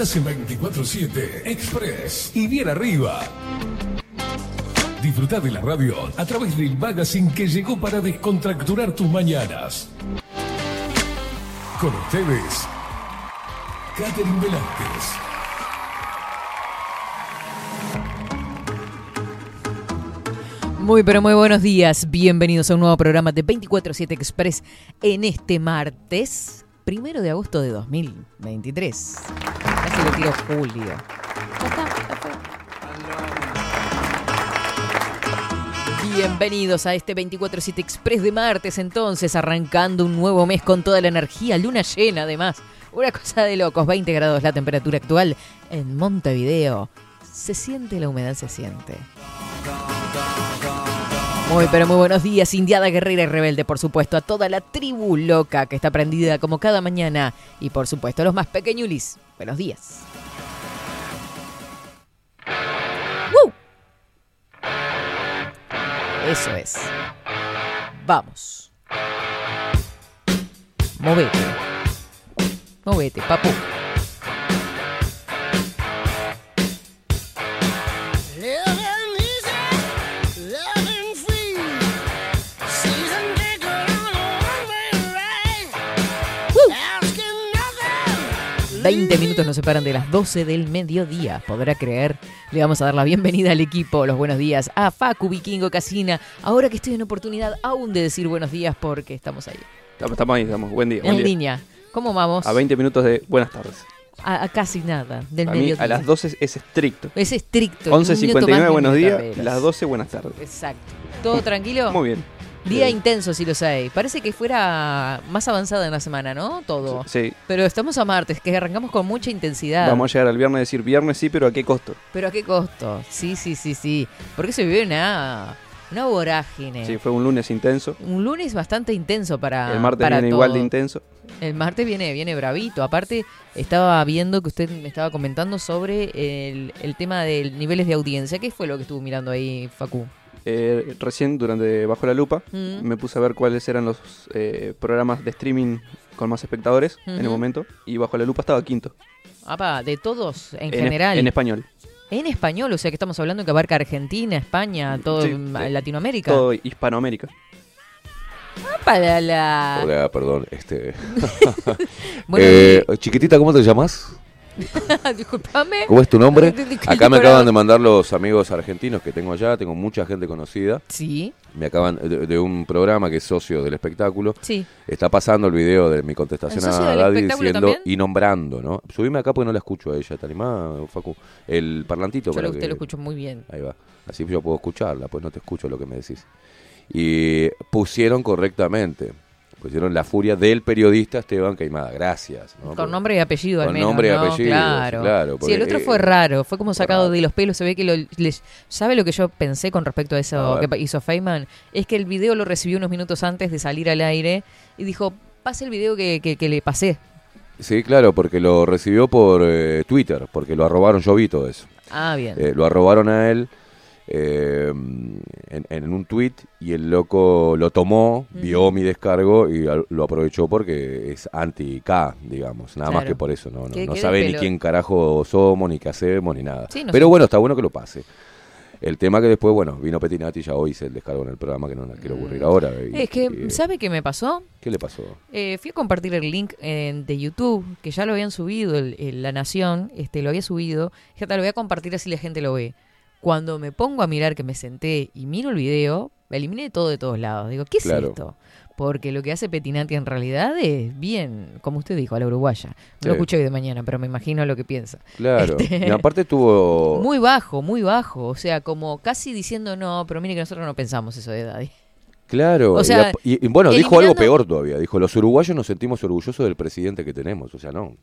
Estás en 24-7 Express y bien arriba. Disfruta de la radio a través del magazine que llegó para descontracturar tus mañanas. Con ustedes, Catherine Velázquez. Muy pero muy buenos días, bienvenidos a un nuevo programa de 24-7 Express en este martes, primero de agosto de 2023. Casi lo tiro Julio. Ya está, ya fue. Bienvenidos a este 24-7 Express de martes entonces, arrancando un nuevo mes con toda la energía, luna llena además. Una cosa de locos, 20 grados la temperatura actual en Montevideo. Se siente la humedad, se siente. Muy, pero muy buenos días, Indiada Guerrera y Rebelde, por supuesto, a toda la tribu loca que está prendida como cada mañana. Y por supuesto, a los más pequeñulis. Buenos días. ¡Woo! Eso es. Vamos. Movete. Movete, papu. 20 minutos nos separan de las 12 del mediodía. Podrá creer. Le vamos a dar la bienvenida al equipo, los buenos días a Facu Vikingo Casina. Ahora que estoy en oportunidad aún de decir buenos días porque estamos ahí. Estamos, estamos ahí, estamos. Buen día. buen En día. línea. ¿Cómo vamos? A 20 minutos de buenas tardes. A, a casi nada del a mí mediodía. a las 12 es estricto. Es estricto. un minuto más, 11.59, ni buenos días. Las 12, buenas tardes. Exacto. ¿Todo tranquilo? Muy bien. Día Sí. intenso, si lo sabéis. Parece que fuera más avanzada en la semana, ¿no? Todo. Sí. Pero estamos a martes, que arrancamos con mucha intensidad. Vamos a llegar al viernes y decir viernes sí, pero ¿a qué costo? Pero a qué costo. Sí, sí, sí, sí. Porque se vive una, una vorágine. Sí, fue un lunes intenso. Un lunes bastante intenso para. El martes para viene igual de intenso. El martes viene, viene bravito. Aparte, estaba viendo que usted me estaba comentando sobre el, el tema de niveles de audiencia. ¿Qué fue lo que estuvo mirando ahí, Facu? Eh, recién, durante Bajo la Lupa, Mm. me puse a ver cuáles eran los eh, programas de streaming con más espectadores en el momento. Y Bajo la Lupa estaba quinto. Apa, de todos, en, general. En español. En español, o sea que estamos hablando que abarca Argentina, España, todo Sí, mm, sí. Latinoamérica. Todo Hispanoamérica. Para la... Hola, perdón, este. Bueno, Eh, chiquitita, ¿cómo te llamas? disculpame. ¿Cómo es tu nombre? Acá me acaban de mandar los amigos argentinos que tengo allá, tengo mucha gente conocida. Sí, Me acaban de, de un programa que es socio del espectáculo. sí. Está pasando el video de mi contestación ¿El socio a Daddy diciendo también? y nombrando, ¿no? Subime acá porque no la escucho a ella, ¿te animás, Facu? El parlantito Yo para lo escucho muy bien. Ahí va. Así yo puedo escucharla, pues no te escucho lo que me decís. Y pusieron correctamente. Pusieron la furia del periodista Esteban Caimada. Gracias. ¿no? Con Porque- nombre y apellido al Con menos, nombre y ¿no? apellido, claro. claro, sí, el otro eh, fue raro, fue como sacado raro. de los pelos. Se ve que lo, les- ¿Sabe lo que yo pensé con respecto a eso que hizo Feynman? Es que el video lo recibió unos minutos antes de salir al aire y dijo, pase el video que, que- que le pasé. Sí, claro, porque lo recibió por eh, Twitter, porque lo arrobaron, yo vi todo eso. Ah, bien. Eh, lo arrobaron a él eh, en, en un tweet y el loco lo tomó, vio mi descargo y lo aprovechó porque es anti-K, digamos. Nada más que por eso. No, no, sabe ni quién carajo somos, ni qué hacemos, ni nada. Sí, no Pero sé. bueno, está bueno que lo pase. El tema que después, bueno, vino Petinati y ya hoy hice el descargo en el programa que no la quiero aburrir ahora. y- Mm. es que, ¿sabe qué me pasó? ¿Qué le pasó? Eh, fui a compartir el link eh, de YouTube, que ya lo habían subido, el, el La Nación, este, lo había subido. Ya te lo voy a compartir así la gente lo ve. Cuando me pongo a mirar, que me senté y miro el video, me eliminé todo de todos lados. Digo, ¿qué es Claro. esto? Porque lo que hace Petinati en realidad es bien, como usted dijo, a la uruguaya. No Sí. lo escuché hoy de mañana, pero me imagino lo que piensa. Claro. Este- Y aparte tuvo... Muy bajo, muy bajo. O sea, como casi diciendo, no, pero mire que nosotros no pensamos eso de Daddy. Claro, O y sea, ap- y, y bueno, dijo algo peor todavía. Dijo, los uruguayos nos sentimos orgullosos del presidente que tenemos. O sea, no.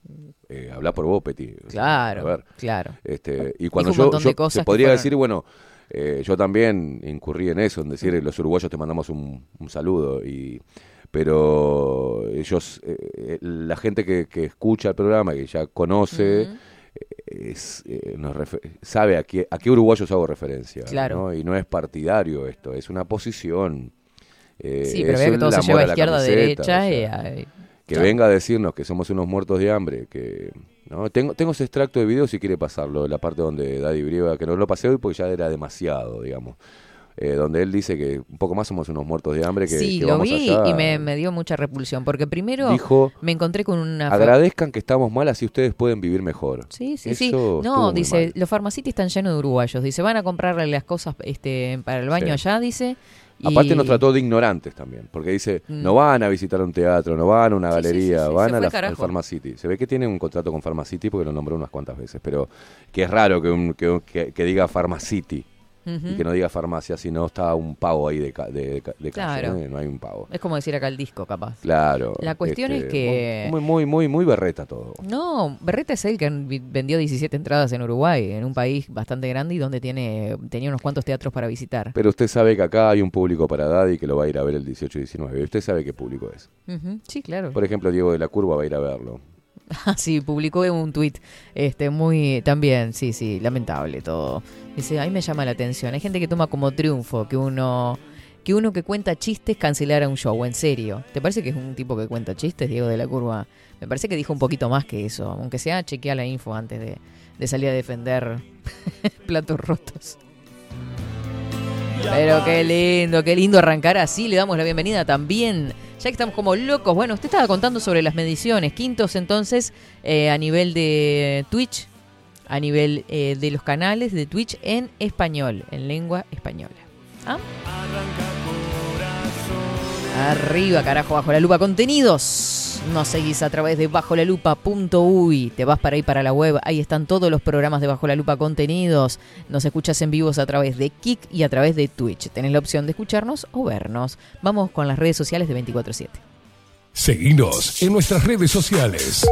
Eh, habla por vos, Peti. O sea, Claro, a ver, claro. este, y cuando Dijo yo, yo que podría fueron- decir, bueno, eh, yo también incurrí en eso, en decir, los uruguayos te mandamos un, un saludo. y Pero ellos, eh, eh, la gente que, que escucha el programa, que ya conoce... Es, eh, nos sabe a qué, a qué uruguayos hago referencia. Claro. ¿no? Y no es partidario esto, es una posición. Eh, Sí, pero vea que todo se lleva a izquierda, camiseta, derecha. o sea, que claro. venga a decirnos que somos unos muertos de hambre, que ¿no? Tengo, tengo ese extracto de video si quiere pasarlo, la parte donde Daddy Brieva, que no lo pasé hoy porque ya era demasiado, digamos. Eh, donde él dice que un poco más somos unos muertos de hambre que, sí, que lo vamos vi allá. y me, me dio mucha repulsión, porque primero Dijo, me encontré con una... agradezcan que estamos mal, así ustedes pueden vivir mejor. Sí, sí, Eso sí. No, dice, los farmacitis están llenos de uruguayos. Dice, van a comprarle las cosas este, para el baño Sí. allá, dice. Y- Aparte nos trató de ignorantes también, porque dice, Mm. no van a visitar un teatro, no van a una sí, galería, sí, sí, van a la, al Pharmacity. Se ve que tiene un contrato con Pharmacity porque lo nombró unas cuantas veces, pero que es raro que, un- que, que- que diga Pharmacity Y que no diga farmacia, si no está un pavo ahí de, ca- de, de- calle, Claro. ¿eh? no hay un pavo. Es como decir acá el disco, capaz. Claro. La cuestión es que- Muy, muy, muy, muy berreta todo. No, Berreta es el que vendió 17 entradas en Uruguay, en un país bastante grande y donde tiene tenía unos cuantos teatros para visitar. Pero usted sabe que acá hay un público para Daddy que lo va a ir a ver el 18 y 19. Usted sabe qué público es. Sí, claro. Por ejemplo, Diego de la Curva va a ir a verlo. Sí, publicó un tuit este, muy, también, sí, sí, lamentable todo. Dice, ahí me llama la atención. Hay gente que toma como triunfo que uno que uno que cuenta chistes cancelara un show, en serio. ¿Te parece que es un tipo que cuenta chistes, Diego de la Curva? Me parece que dijo un poquito más que eso, aunque sea chequea la info antes de, de salir a defender platos rotos. Pero qué lindo, qué lindo arrancar así. Le damos la bienvenida también. Ya que estamos como locos. Bueno, usted estaba contando sobre las mediciones. Quintos entonces eh, a nivel de Twitch, a nivel eh, de los canales de Twitch en español, en lengua española. ¿Ah? Arriba, carajo, bajo la lupa contenidos. Nos seguís a través de bajolalupa.uy. Te vas para ahí para la web. Ahí están todos los programas de Bajo la Lupa contenidos. Nos escuchas en vivos a través de Kik y a través de Twitch. Tenés la opción de escucharnos o vernos. Vamos con las redes sociales de 24-7. Seguinos en nuestras redes sociales.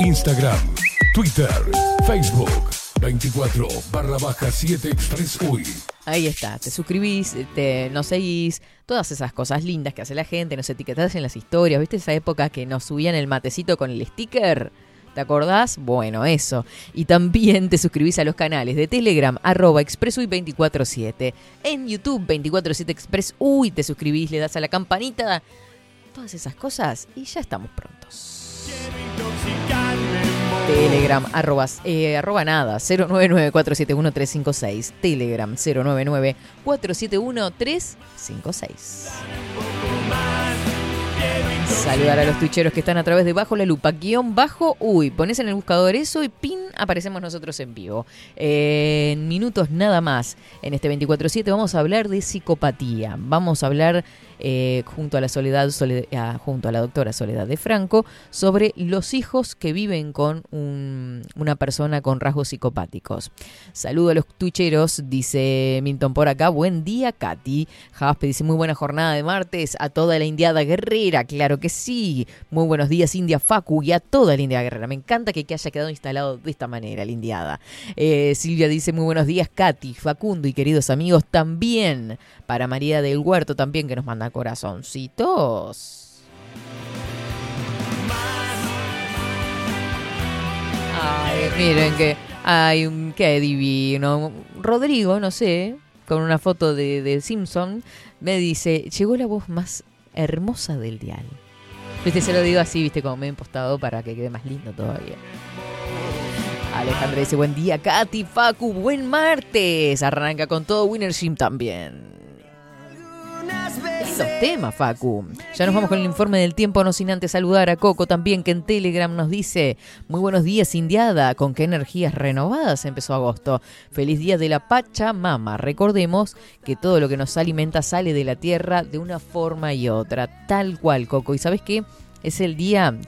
Instagram, Twitter, Facebook, 24 barra baja 7 Express. Ahí está, te suscribís, te, nos seguís, todas esas cosas lindas que hace la gente, nos etiquetás en las historias, ¿viste esa época que nos subían el matecito con el sticker? ¿Te acordás? Bueno, eso. Y también te suscribís a los canales de Telegram, arroba expresuy247, en YouTube 247 Express Uy, te suscribís, le das a la campanita, todas esas cosas y ya estamos prontos. Telegram, arroba, eh, arroba nada, 099-471-356. Telegram, 099-471-356. Saludar a los twitcheros que están a través de Bajo la Lupa, guion bajo, uy, pones en el buscador eso y pin, aparecemos nosotros en vivo. Eh, en minutos nada más, en este 24-7 vamos a hablar de psicopatía. Vamos a hablar eh, junto a la Soledad, Sole- ah, junto a la doctora Soledad de Franco, sobre los hijos que viven con un- una persona con rasgos psicopáticos. Saludo a los twitcheros, dice Milton por acá. Buen día, Katy. Jaspe dice muy buena jornada de martes a toda la indiada guerrera. Claro que sí. Muy buenos días, India Facu, y a toda la indiada guerrera. Me encanta que, que haya quedado instalado de esta manera, la indiada. Eh, Silvia dice muy buenos días, Katy, Facundo y queridos amigos también. Para María del Huerto también que nos manda corazoncitos. Ay, miren que hay un qué divino. Rodrigo, no sé, con una foto de, de Simpson, me dice, llegó la voz más hermosa del dial. Viste, se lo digo así, viste, como me he impostado para que quede más lindo todavía. Alejandra dice, buen día, Katy, Facu, buen martes. Arranca con todo Winner Gym también. Esos temas, Facu. Ya nos vamos con el informe del tiempo, no sin antes saludar a Coco también, que en Telegram nos dice, muy buenos días, Indiada, con qué energías renovadas empezó agosto. Feliz día de la Pachamama. Recordemos que todo lo que nos alimenta sale de la tierra de una forma y otra, tal cual, Coco. ¿Y sabes qué? Es el día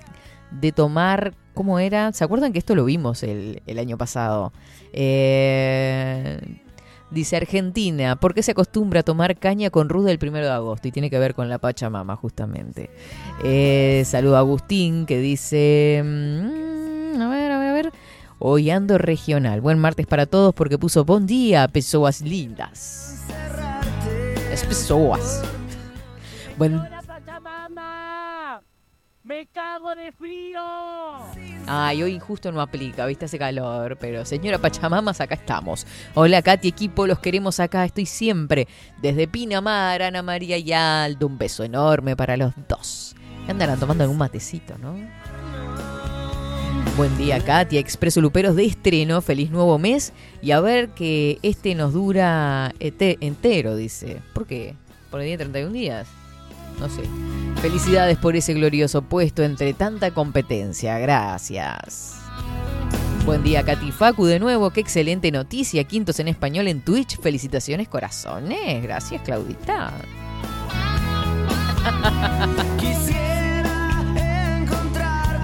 de tomar, ¿cómo era? ¿Se acuerdan que esto lo vimos el, el año pasado? Eh, dice Argentina, ¿por qué se acostumbra a tomar caña con ruda el primero de agosto? Y tiene que ver con la Pachamama, justamente. Eh, saludo a Agustín, que dice... mm, a ver, a ver, a ver. Hoy ando regional. Buen martes para todos porque puso buen día, pessoas lindas. Es pessoas. Buen ¡Me de frío! Ay, hoy justo no aplica, viste, hace calor. Pero señora Pachamamas, acá estamos. Hola, Katy, equipo, los queremos acá. Estoy siempre. Desde Pinamar, Ana María y Aldo. Un beso enorme para los dos. Andarán tomando algún matecito, ¿no? Buen día, Katia. Expreso Luperos de estreno. Feliz nuevo mes. Y a ver que este nos dura entero, dice. ¿Por qué? ¿Por el día de 31 días? No sé. Felicidades por ese glorioso puesto entre tanta competencia. Gracias. Buen día, Katy Facu, de nuevo. Qué excelente noticia. Quintos en español en Twitch. Felicitaciones, corazones. Gracias, Claudita.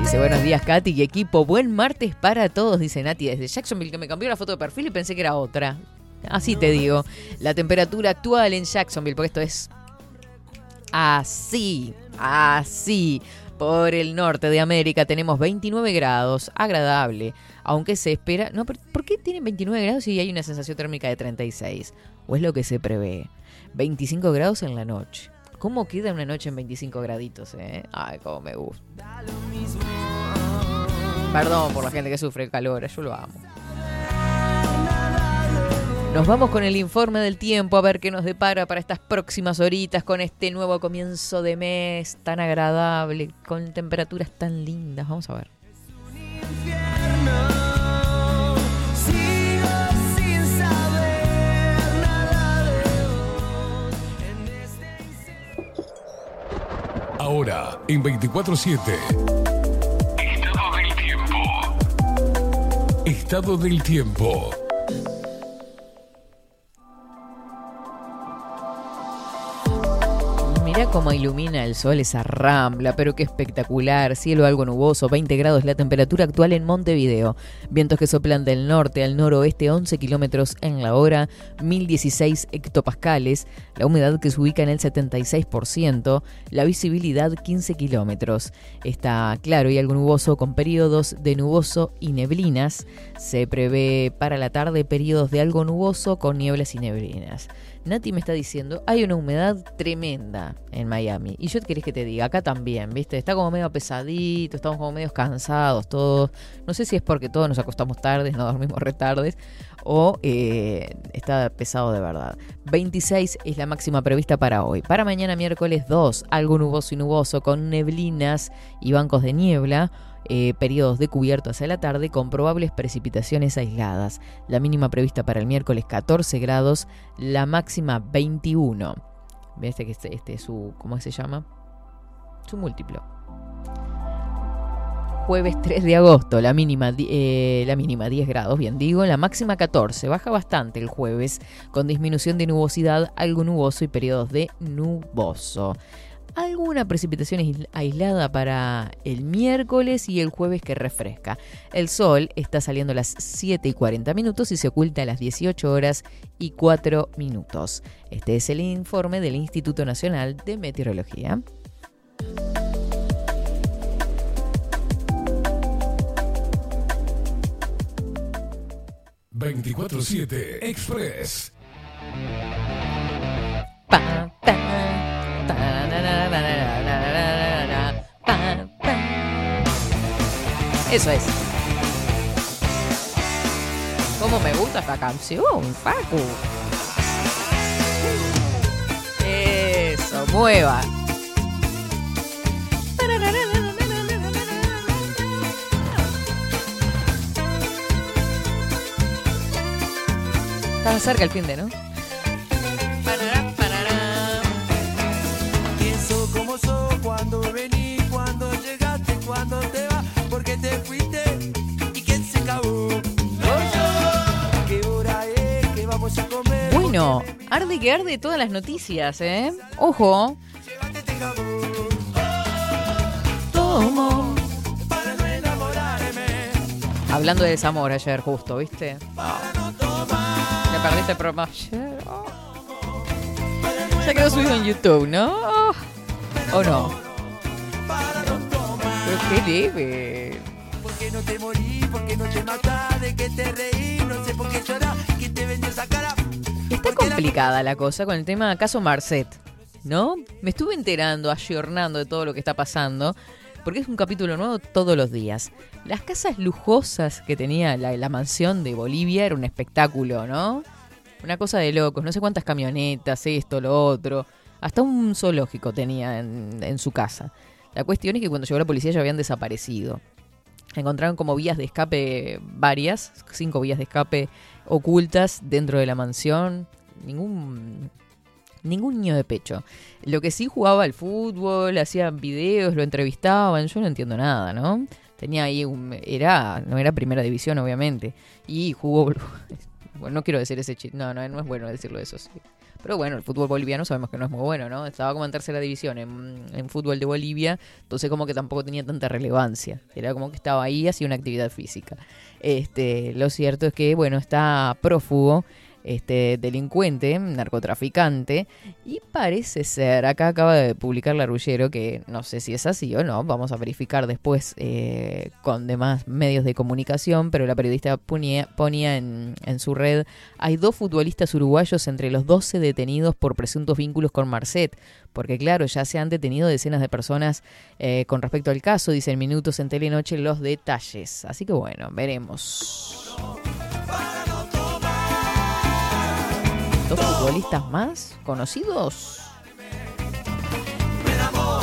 Dice, buenos días, Katy y equipo. Buen martes para todos, dice Nati desde Jacksonville, que me cambió la foto de perfil y pensé que era otra. Así te digo. La temperatura actual en Jacksonville, porque esto es así, así. Por el norte de América tenemos 29 grados, agradable, aunque se espera... No, pero ¿por qué tienen 29 grados si hay una sensación térmica de 36? ¿O es lo que se prevé? 25 grados en la noche. ¿Cómo queda una noche en 25 graditos, eh? Ay, cómo me gusta. Perdón por la gente que sufre calor, yo lo amo. Nos vamos con el informe del tiempo a ver qué nos depara para estas próximas horitas con este nuevo comienzo de mes tan agradable, con temperaturas tan lindas. Vamos a ver. Ahora, en 24-7. Estado del tiempo. Estado del tiempo. Mira cómo ilumina el sol esa rambla, pero qué espectacular. Cielo algo nuboso, 20 grados la temperatura actual en Montevideo. Vientos que soplan del norte al noroeste 11 kilómetros en la hora, 1016 hectopascales. La humedad que se ubica en el 76%, la visibilidad 15 kilómetros. Está claro y algo nuboso con periodos de nuboso y neblinas. Se prevé para la tarde periodos de algo nuboso con nieblas y neblinas. Nati me está diciendo, hay una humedad tremenda en Miami. Y yo querés que te diga, acá también, ¿viste? Está como medio pesadito, estamos como medio cansados todos. No sé si es porque todos nos acostamos tardes, no dormimos retardes, o eh, está pesado de verdad. 26 es la máxima prevista para hoy. Para mañana miércoles 2, algo nuboso y nuboso con neblinas y bancos de niebla. Eh, periodos de cubierto hacia la tarde con probables precipitaciones aisladas. La mínima prevista para el miércoles 14 grados, la máxima 21. ¿Ves que este, este es su, ¿cómo se llama? Su múltiplo. Jueves 3 de agosto, la mínima, eh, la mínima 10 grados, bien digo, la máxima 14. Baja bastante el jueves, con disminución de nubosidad, algo nuboso y periodos de nuboso alguna precipitación aislada para el miércoles y el jueves que refresca. El sol está saliendo a las 7 y 40 minutos y se oculta a las 18 horas y 4 minutos. Este es el informe del Instituto Nacional de Meteorología. ...24-7 Express. Pa. Eso es. ¿Cómo me gusta esta canción, Facu? Eso, mueva. Está cerca el fin de, ¿no? Arde que arde todas las noticias, ¿eh? Ojo. Tomo. Hablando de desamor ayer, justo, ¿viste? Te perdiste el programa ayer. Ya quedó subido en YouTube, ¿no? ¿O no? Pero qué leve. ¿Por qué no te morí? ¿Por qué no te matás? ¿De qué te reí? No sé por qué llorás. ¿Quién te vendió esa cara? Está complicada la cosa con el tema caso Marcet, ¿no? Me estuve enterando, ayornando de todo lo que está pasando, porque es un capítulo nuevo todos los días. Las casas lujosas que tenía la, la mansión de Bolivia era un espectáculo, ¿no? Una cosa de locos, no sé cuántas camionetas, esto, lo otro. Hasta un zoológico tenía en, en su casa. La cuestión es que cuando llegó la policía ya habían desaparecido. encontraron como vías de escape varias, cinco vías de escape ocultas dentro de la mansión. Ningún ningún niño de pecho. Lo que sí jugaba al fútbol, hacían videos, lo entrevistaban, yo no entiendo nada, ¿no? Tenía ahí un era no era primera división obviamente y jugó bueno, no quiero decir ese chiste, no, no, no es bueno decirlo eso, sí. Pero bueno, el fútbol boliviano sabemos que no es muy bueno, ¿no? Estaba como en tercera división en, fútbol de Bolivia, entonces como que tampoco tenía tanta relevancia. Era como que estaba ahí, hacía una actividad física. Este, lo cierto es que, bueno, está prófugo este delincuente, narcotraficante, y parece ser, acá acaba de publicar Larullero, que no sé si es así o no, vamos a verificar después eh, con demás medios de comunicación, pero la periodista ponía, en su red, hay dos futbolistas uruguayos entre los 12 detenidos por presuntos vínculos con Marcet, porque claro, ya se han detenido decenas de personas eh, con respecto al caso, dicen minutos en Telenoche los detalles. Así que bueno, veremos. Dos futbolistas más conocidos.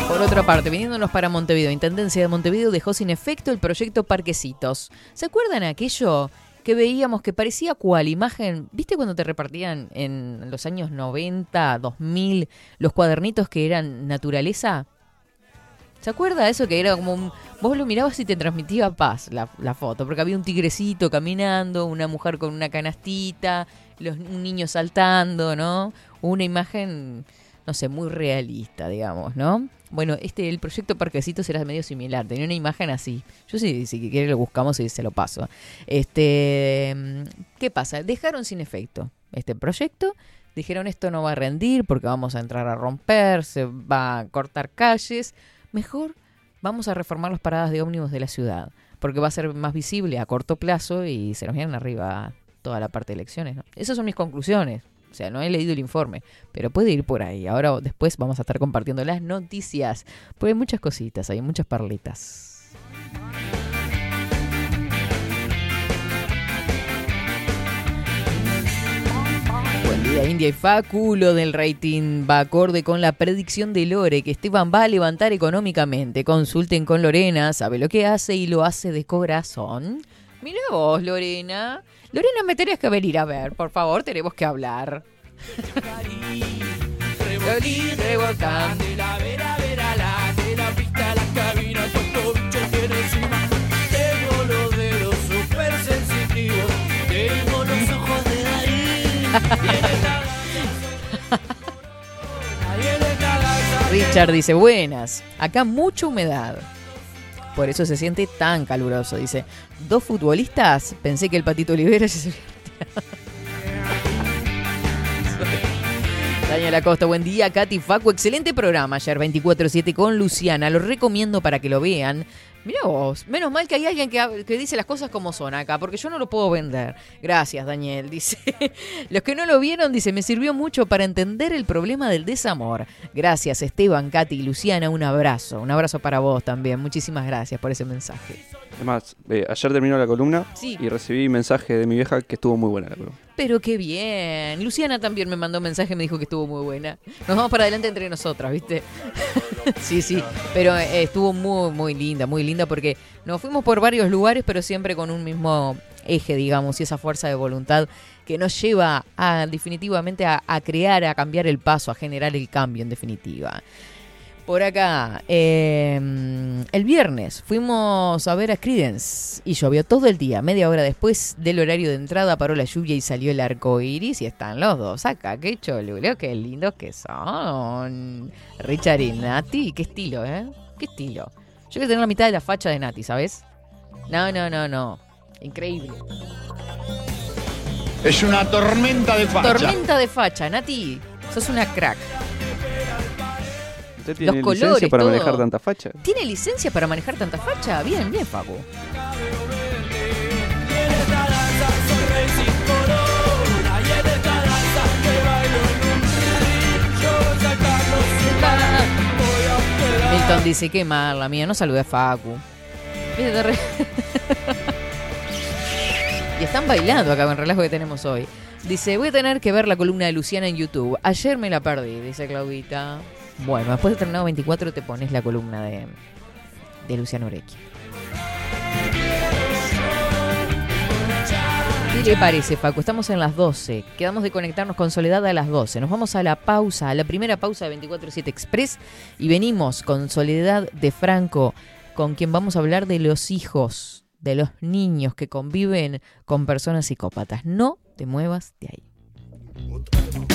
Por otra parte, viniéndonos para Montevideo, Intendencia de Montevideo dejó sin efecto el proyecto Parquecitos. ¿Se acuerdan aquello que veíamos que parecía cual imagen? ¿Viste cuando te repartían en los años 90, 2000 los cuadernitos que eran naturaleza? ¿Se acuerda eso que era como un... Vos lo mirabas y te transmitía paz la, la foto, porque había un tigrecito caminando, una mujer con una canastita, los, un niño saltando, ¿no? Una imagen, no sé, muy realista, digamos, ¿no? Bueno, este, el proyecto Parquecitos era medio similar, tenía una imagen así. Yo sí, si quiere lo buscamos y se lo paso. Este, ¿qué pasa? Dejaron sin efecto este proyecto. Dijeron esto no va a rendir porque vamos a entrar a romper, se va a cortar calles. Mejor vamos a reformar las paradas de ómnibus de la ciudad, porque va a ser más visible a corto plazo y se nos vienen arriba toda la parte de elecciones. ¿no? Esas son mis conclusiones. O sea, no he leído el informe, pero puede ir por ahí. Ahora después vamos a estar compartiendo las noticias, porque hay muchas cositas, hay muchas parlitas. Buen día, India y Facu. Lo del rating va acorde con la predicción de Lore, que Esteban va a levantar económicamente. Consulten con Lorena, sabe lo que hace y lo hace de corazón. Mira vos, Lorena. Lorena, me tenés que venir a ver, por favor, tenemos que hablar. Richard dice, buenas, acá mucha humedad. Por eso se siente tan caluroso. Dice, dos futbolistas, pensé que el Patito Olivera se había retirado. Daniela Costa, buen día. Katy Facu, excelente programa ayer 24-7 con Luciana. Lo recomiendo para que lo vean. Mira vos, menos mal que hay alguien que, que dice las cosas como son acá, porque yo no lo puedo vender. Gracias, Daniel. Dice, los que no lo vieron, dice, me sirvió mucho para entender el problema del desamor. Gracias, Esteban, Katy y Luciana. Un abrazo. Un abrazo para vos también. Muchísimas gracias por ese mensaje. Es más, eh, ayer terminó la columna Sí. y recibí mensaje de mi vieja que estuvo muy buena la columna. Pero qué bien. Luciana también me mandó un mensaje, me dijo que estuvo muy buena. Nos vamos para adelante entre nosotras, ¿viste? sí, sí. Pero eh, estuvo muy, muy linda, muy linda porque nos fuimos por varios lugares, pero siempre con un mismo eje, digamos, y esa fuerza de voluntad que nos lleva a definitivamente a, a crear, a cambiar el paso, a generar el cambio en definitiva. Por acá, eh, el viernes fuimos a ver a Credence y llovió todo el día. Media hora después del horario de entrada paró la lluvia y salió el arco iris y están los dos acá. Qué choluleo, qué lindos que son. Richard y Nati, qué estilo, ¿eh? Qué estilo. Yo quiero tener la mitad de la facha de Nati, ¿sabes? No, no, no, no. Increíble. Es una tormenta de facha. Tormenta de facha, Nati. Sos una crack. ¿Usted tiene Los licencia colores, para todo. manejar tanta facha? ¿Tiene licencia para manejar tanta facha? Bien, bien, quedar Milton dice, qué mal, la mía, no saludé a Facu. Y están bailando acá con el relajo que tenemos hoy. Dice, voy a tener que ver la columna de Luciana en YouTube. Ayer me la perdí, dice Claudita. Bueno, después de Terminado 24 te pones la columna de, de Luciano Urecchi. ¿Qué le parece, Paco? Estamos en las 12. Quedamos de conectarnos con Soledad a las 12. Nos vamos a la pausa, a la primera pausa de 24-7 Express y venimos con Soledad de Franco, con quien vamos a hablar de los hijos, de los niños que conviven con personas psicópatas. No te muevas de ahí.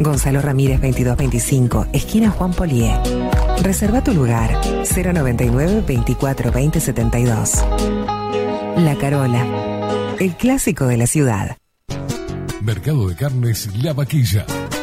Gonzalo Ramírez 2225, esquina Juan Polié. Reserva tu lugar 099 24 20 72. La Carola, el clásico de la ciudad. Mercado de Carnes La Vaquilla.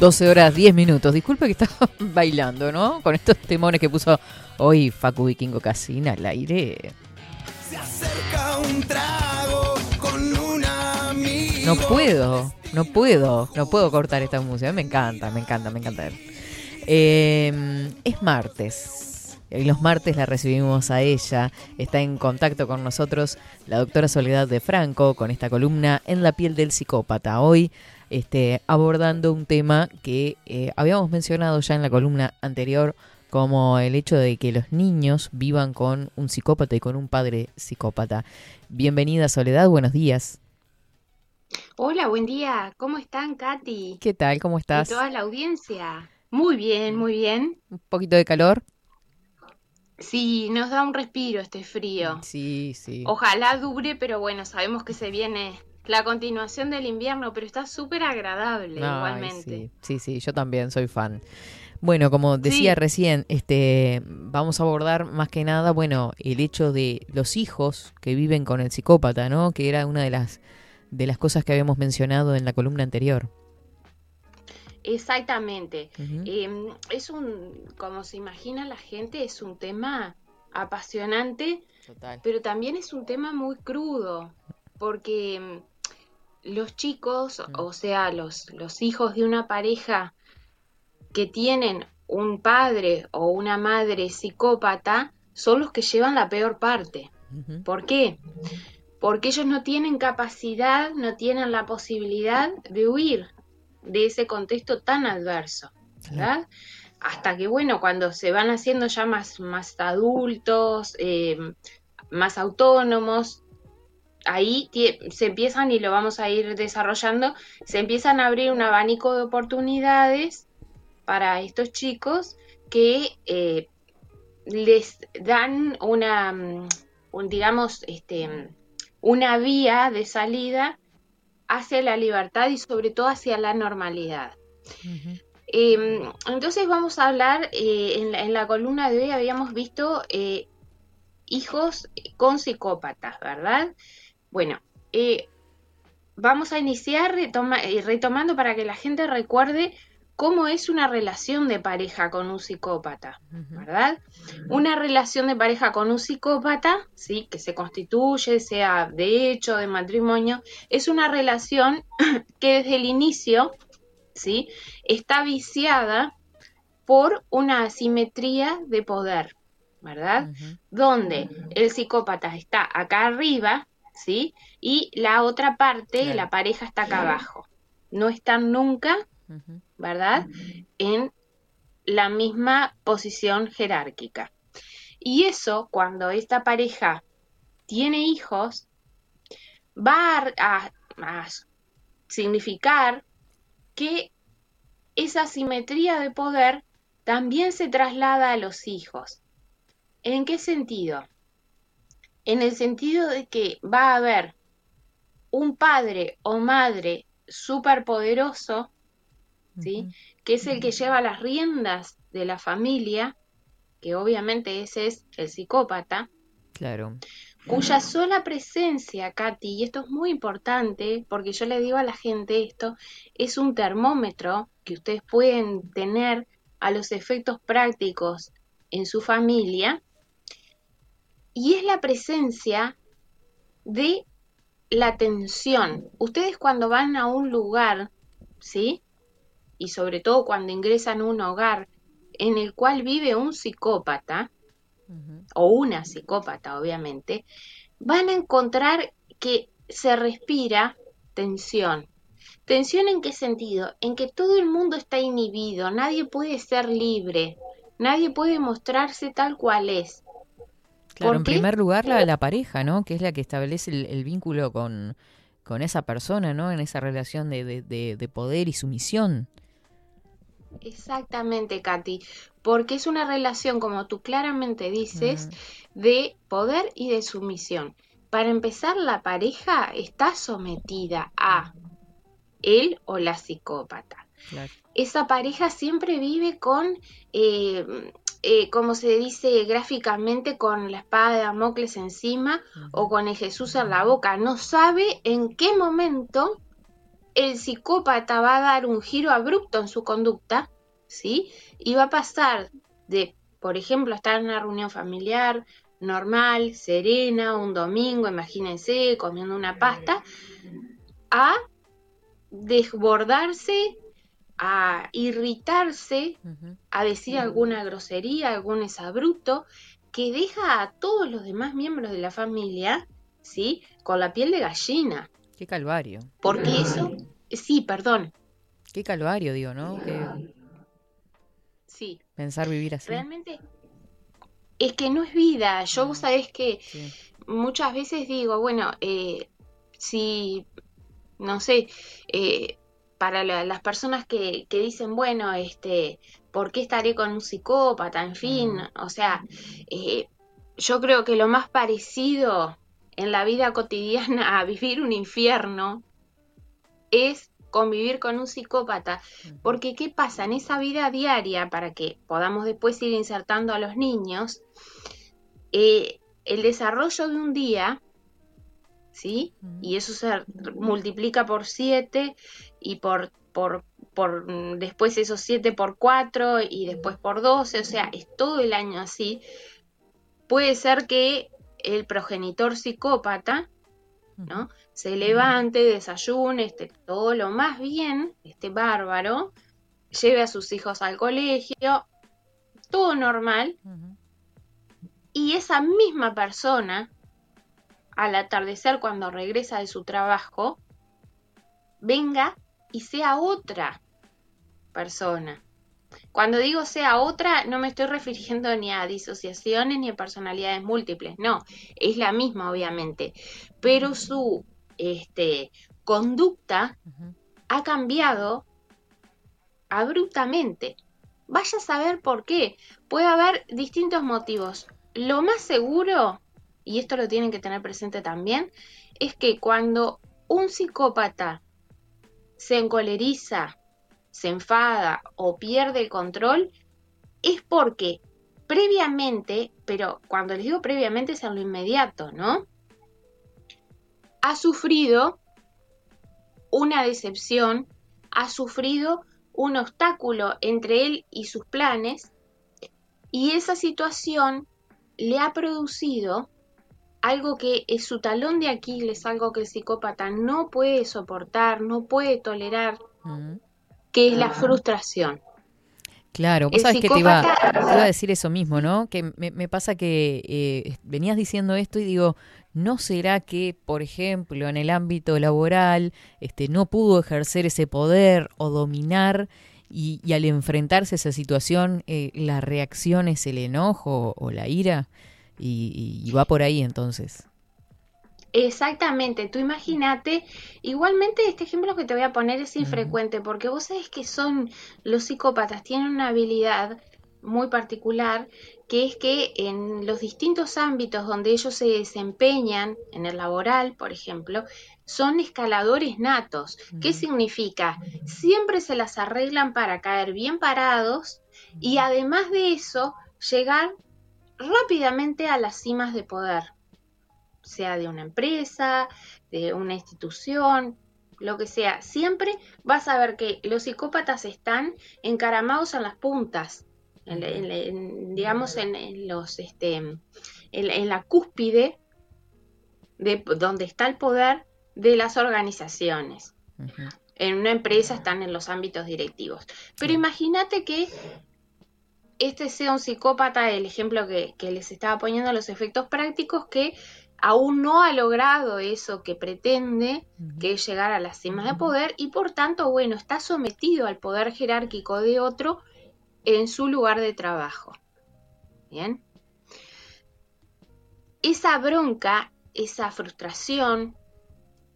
12 horas 10 minutos. Disculpe que estaba bailando, ¿no? Con estos temones que puso hoy Facu Vikingo Casina al aire. Se acerca un trago con un amigo. No puedo, no puedo, no puedo cortar esta música. Me encanta, me encanta, me encanta. Eh, es martes. Y los martes la recibimos a ella. Está en contacto con nosotros la doctora Soledad de Franco con esta columna En la piel del psicópata. Hoy este, abordando un tema que eh, habíamos mencionado ya en la columna anterior, como el hecho de que los niños vivan con un psicópata y con un padre psicópata. Bienvenida Soledad, buenos días. Hola, buen día. ¿Cómo están, Katy? ¿Qué tal? ¿Cómo estás? Y toda la audiencia. Muy bien, muy bien. ¿Un poquito de calor? Sí, nos da un respiro este frío. Sí, sí. Ojalá dure, pero bueno, sabemos que se viene la continuación del invierno, pero está súper agradable igualmente. Sí, sí, yo también soy fan. Bueno, como decía recién, este, vamos a abordar más que nada, bueno, el hecho de los hijos que viven con el psicópata, ¿no? Que era una de las de las cosas que habíamos mencionado en la columna anterior. Exactamente. Em, es un, como se imagina la gente, es un tema apasionante, pero también es un tema muy crudo, porque em, los chicos, mm. o sea, los, los hijos de una pareja que tienen un padre o una madre psicópata, son los que llevan la peor parte. ¿Por qué? Porque ellos no tienen capacidad, no tienen la posibilidad de huir de ese contexto tan adverso, ¿verdad? Hasta que, bueno, cuando se van haciendo ya más, más adultos, eh, más autónomos, ahí se empiezan, y lo vamos a ir desarrollando, se empiezan a abrir un abanico de oportunidades para estos chicos que eh, les dan una, mm, digamos, este, una vía de salida hacia la libertad y sobre todo hacia la normalidad. Em, entonces vamos a hablar, eh, en, la, en, la, columna de hoy habíamos visto eh, hijos con psicópatas, ¿verdad? Bueno, eh, vamos a iniciar eh, retomando para que la gente recuerde cómo es una relación de pareja con un psicópata, ¿verdad? Una relación de pareja con un psicópata, sí, que se constituye, sea de hecho, de matrimonio, es una relación que desde el inicio, sí, está viciada por una asimetría de poder, ¿verdad? Donde el psicópata está acá arriba, ¿sí? Y la otra parte, la pareja está acá abajo. No están nunca, ¿verdad? En la misma posición jerárquica. Y eso, cuando esta pareja tiene hijos, va a, significar que esa simetría de poder también se traslada a los hijos. ¿En qué sentido? En el sentido de que va a haber un padre o madre superpoderoso, ¿sí? que es el que lleva las riendas de la familia, que obviamente ese es el psicópata, claro. cuya sola presencia, Katy, y esto es muy importante, porque yo le digo a la gente esto, es un termómetro que ustedes pueden tener a los efectos prácticos en su familia, y es la presencia de la tensión. Ustedes cuando van a un lugar, ¿sí? Y sobre todo cuando ingresan a un hogar en el cual vive un psicópata, o una psicópata obviamente, van a encontrar que se respira tensión. ¿Tensión en qué sentido? En que todo el mundo está inhibido, nadie puede ser libre, nadie puede mostrarse tal cual es. Claro, en primer lugar la, la, pareja, ¿no? Que es la que establece el, vínculo con, con, esa persona, ¿no? En esa relación de, de, de, poder y sumisión. Exactamente, Katy, porque es una relación, como tú claramente dices, de poder y de sumisión. Para empezar, la pareja está sometida a él o la psicópata. Esa pareja siempre vive con, eh, eh, como se dice gráficamente, con la espada de Damocles encima o con el Jesús en la boca. No sabe en qué momento el psicópata va a dar un giro abrupto en su conducta, ¿sí? Y va a pasar de, por ejemplo, estar en una reunión familiar normal, serena, un domingo, imagínense, comiendo una pasta, a desbordarse, a irritarse, a decir alguna grosería, algún exabrupto, que deja a todos los demás miembros de la familia, ¿sí? Con la piel de gallina. Qué calvario. Porque eso, sí, perdón. Qué calvario, digo, ¿no? Sí. Pensar vivir así. Realmente es que no es vida. Yo, vos sabés que muchas veces digo, bueno, eh, si no sé, eh, para las personas que, que, dicen, bueno, este, ¿por qué estaré con un psicópata? En fin, o sea, eh, yo creo que lo más parecido en la vida cotidiana a vivir un infierno es convivir con un psicópata, porque ¿qué pasa? En esa vida diaria, para que podamos después ir insertando a los niños, eh, el desarrollo de un día ¿sí? Y eso se multiplica por 7 y por, por, por mm, después esos 7 por 4 y después por 12, o sea, es todo el año así. Puede ser que el progenitor psicópata, ¿no? Se levante, desayune, esté todo lo más bien, esté bárbaro, lleve a sus hijos al colegio, todo normal. Y esa misma persona al atardecer cuando regresa de su trabajo, venga y sea otra persona. Cuando digo sea otra, no me estoy refiriendo ni a disociaciones ni a personalidades múltiples, no, es la misma obviamente, pero su este, conducta ha cambiado abruptamente. Vaya a saber por qué. Puede haber distintos motivos. Lo más seguro y esto lo tienen que tener presente también, es que cuando un psicópata se encoleriza, se enfada o pierde el control, es porque previamente, pero cuando les digo previamente es en lo inmediato, ¿no? Ha sufrido una decepción, ha sufrido un obstáculo entre él y sus planes, y esa situación le ha producido algo que es su talón de Aquiles, algo que el psicópata no puede soportar, no puede tolerar, que es la frustración. Claro, vos sabés que te iba, a decir eso mismo, ¿no? Que me, pasa que eh, venías diciendo esto y digo, ¿no será que, por ejemplo, en el ámbito laboral, este, no pudo ejercer ese poder o dominar y, al enfrentarse a esa situación, eh, la reacción es el enojo o la ira? Y, va por ahí entonces. Exactamente, tú imagínate, igualmente este ejemplo que te voy a poner es infrecuente porque vos sabés que son los psicópatas, tienen una habilidad muy particular que es que en los distintos ámbitos donde ellos se desempeñan, en el laboral, por ejemplo, son escaladores natos. ¿Qué significa? Siempre se las arreglan para caer bien parados y además de eso, llegar rápidamente a las cimas de poder, sea de una empresa, de una institución, lo que sea. Siempre vas a ver que los psicópatas están encaramados en las puntas, digamos en, los, este, en, la cúspide de donde está el poder de las organizaciones. En una empresa están en los ámbitos directivos. Pero imagínate que este sea un psicópata, el ejemplo que, que les estaba poniendo los efectos prácticos, que aún no ha logrado eso que pretende, que es llegar a las cimas de poder, y por tanto, bueno, está sometido al poder jerárquico de otro en su lugar de trabajo. Bien. Esa bronca, esa frustración,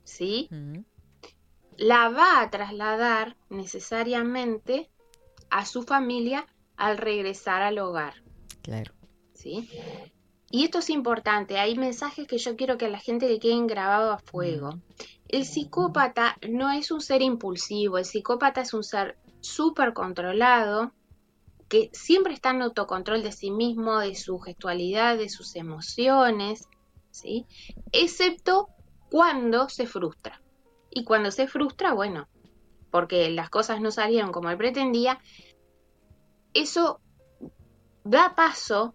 ¿sí? La va a trasladar necesariamente a su familia al regresar al hogar. Claro. ¿Sí? Y esto es importante, hay mensajes que yo quiero que a la gente le queden grabados a fuego. El psicópata no es un ser impulsivo, el psicópata es un ser súper controlado, que siempre está en autocontrol de sí mismo, de su gestualidad, de sus emociones, ¿sí? Excepto cuando se frustra. Y cuando se frustra, bueno, porque las cosas no salieron como él pretendía, eso da paso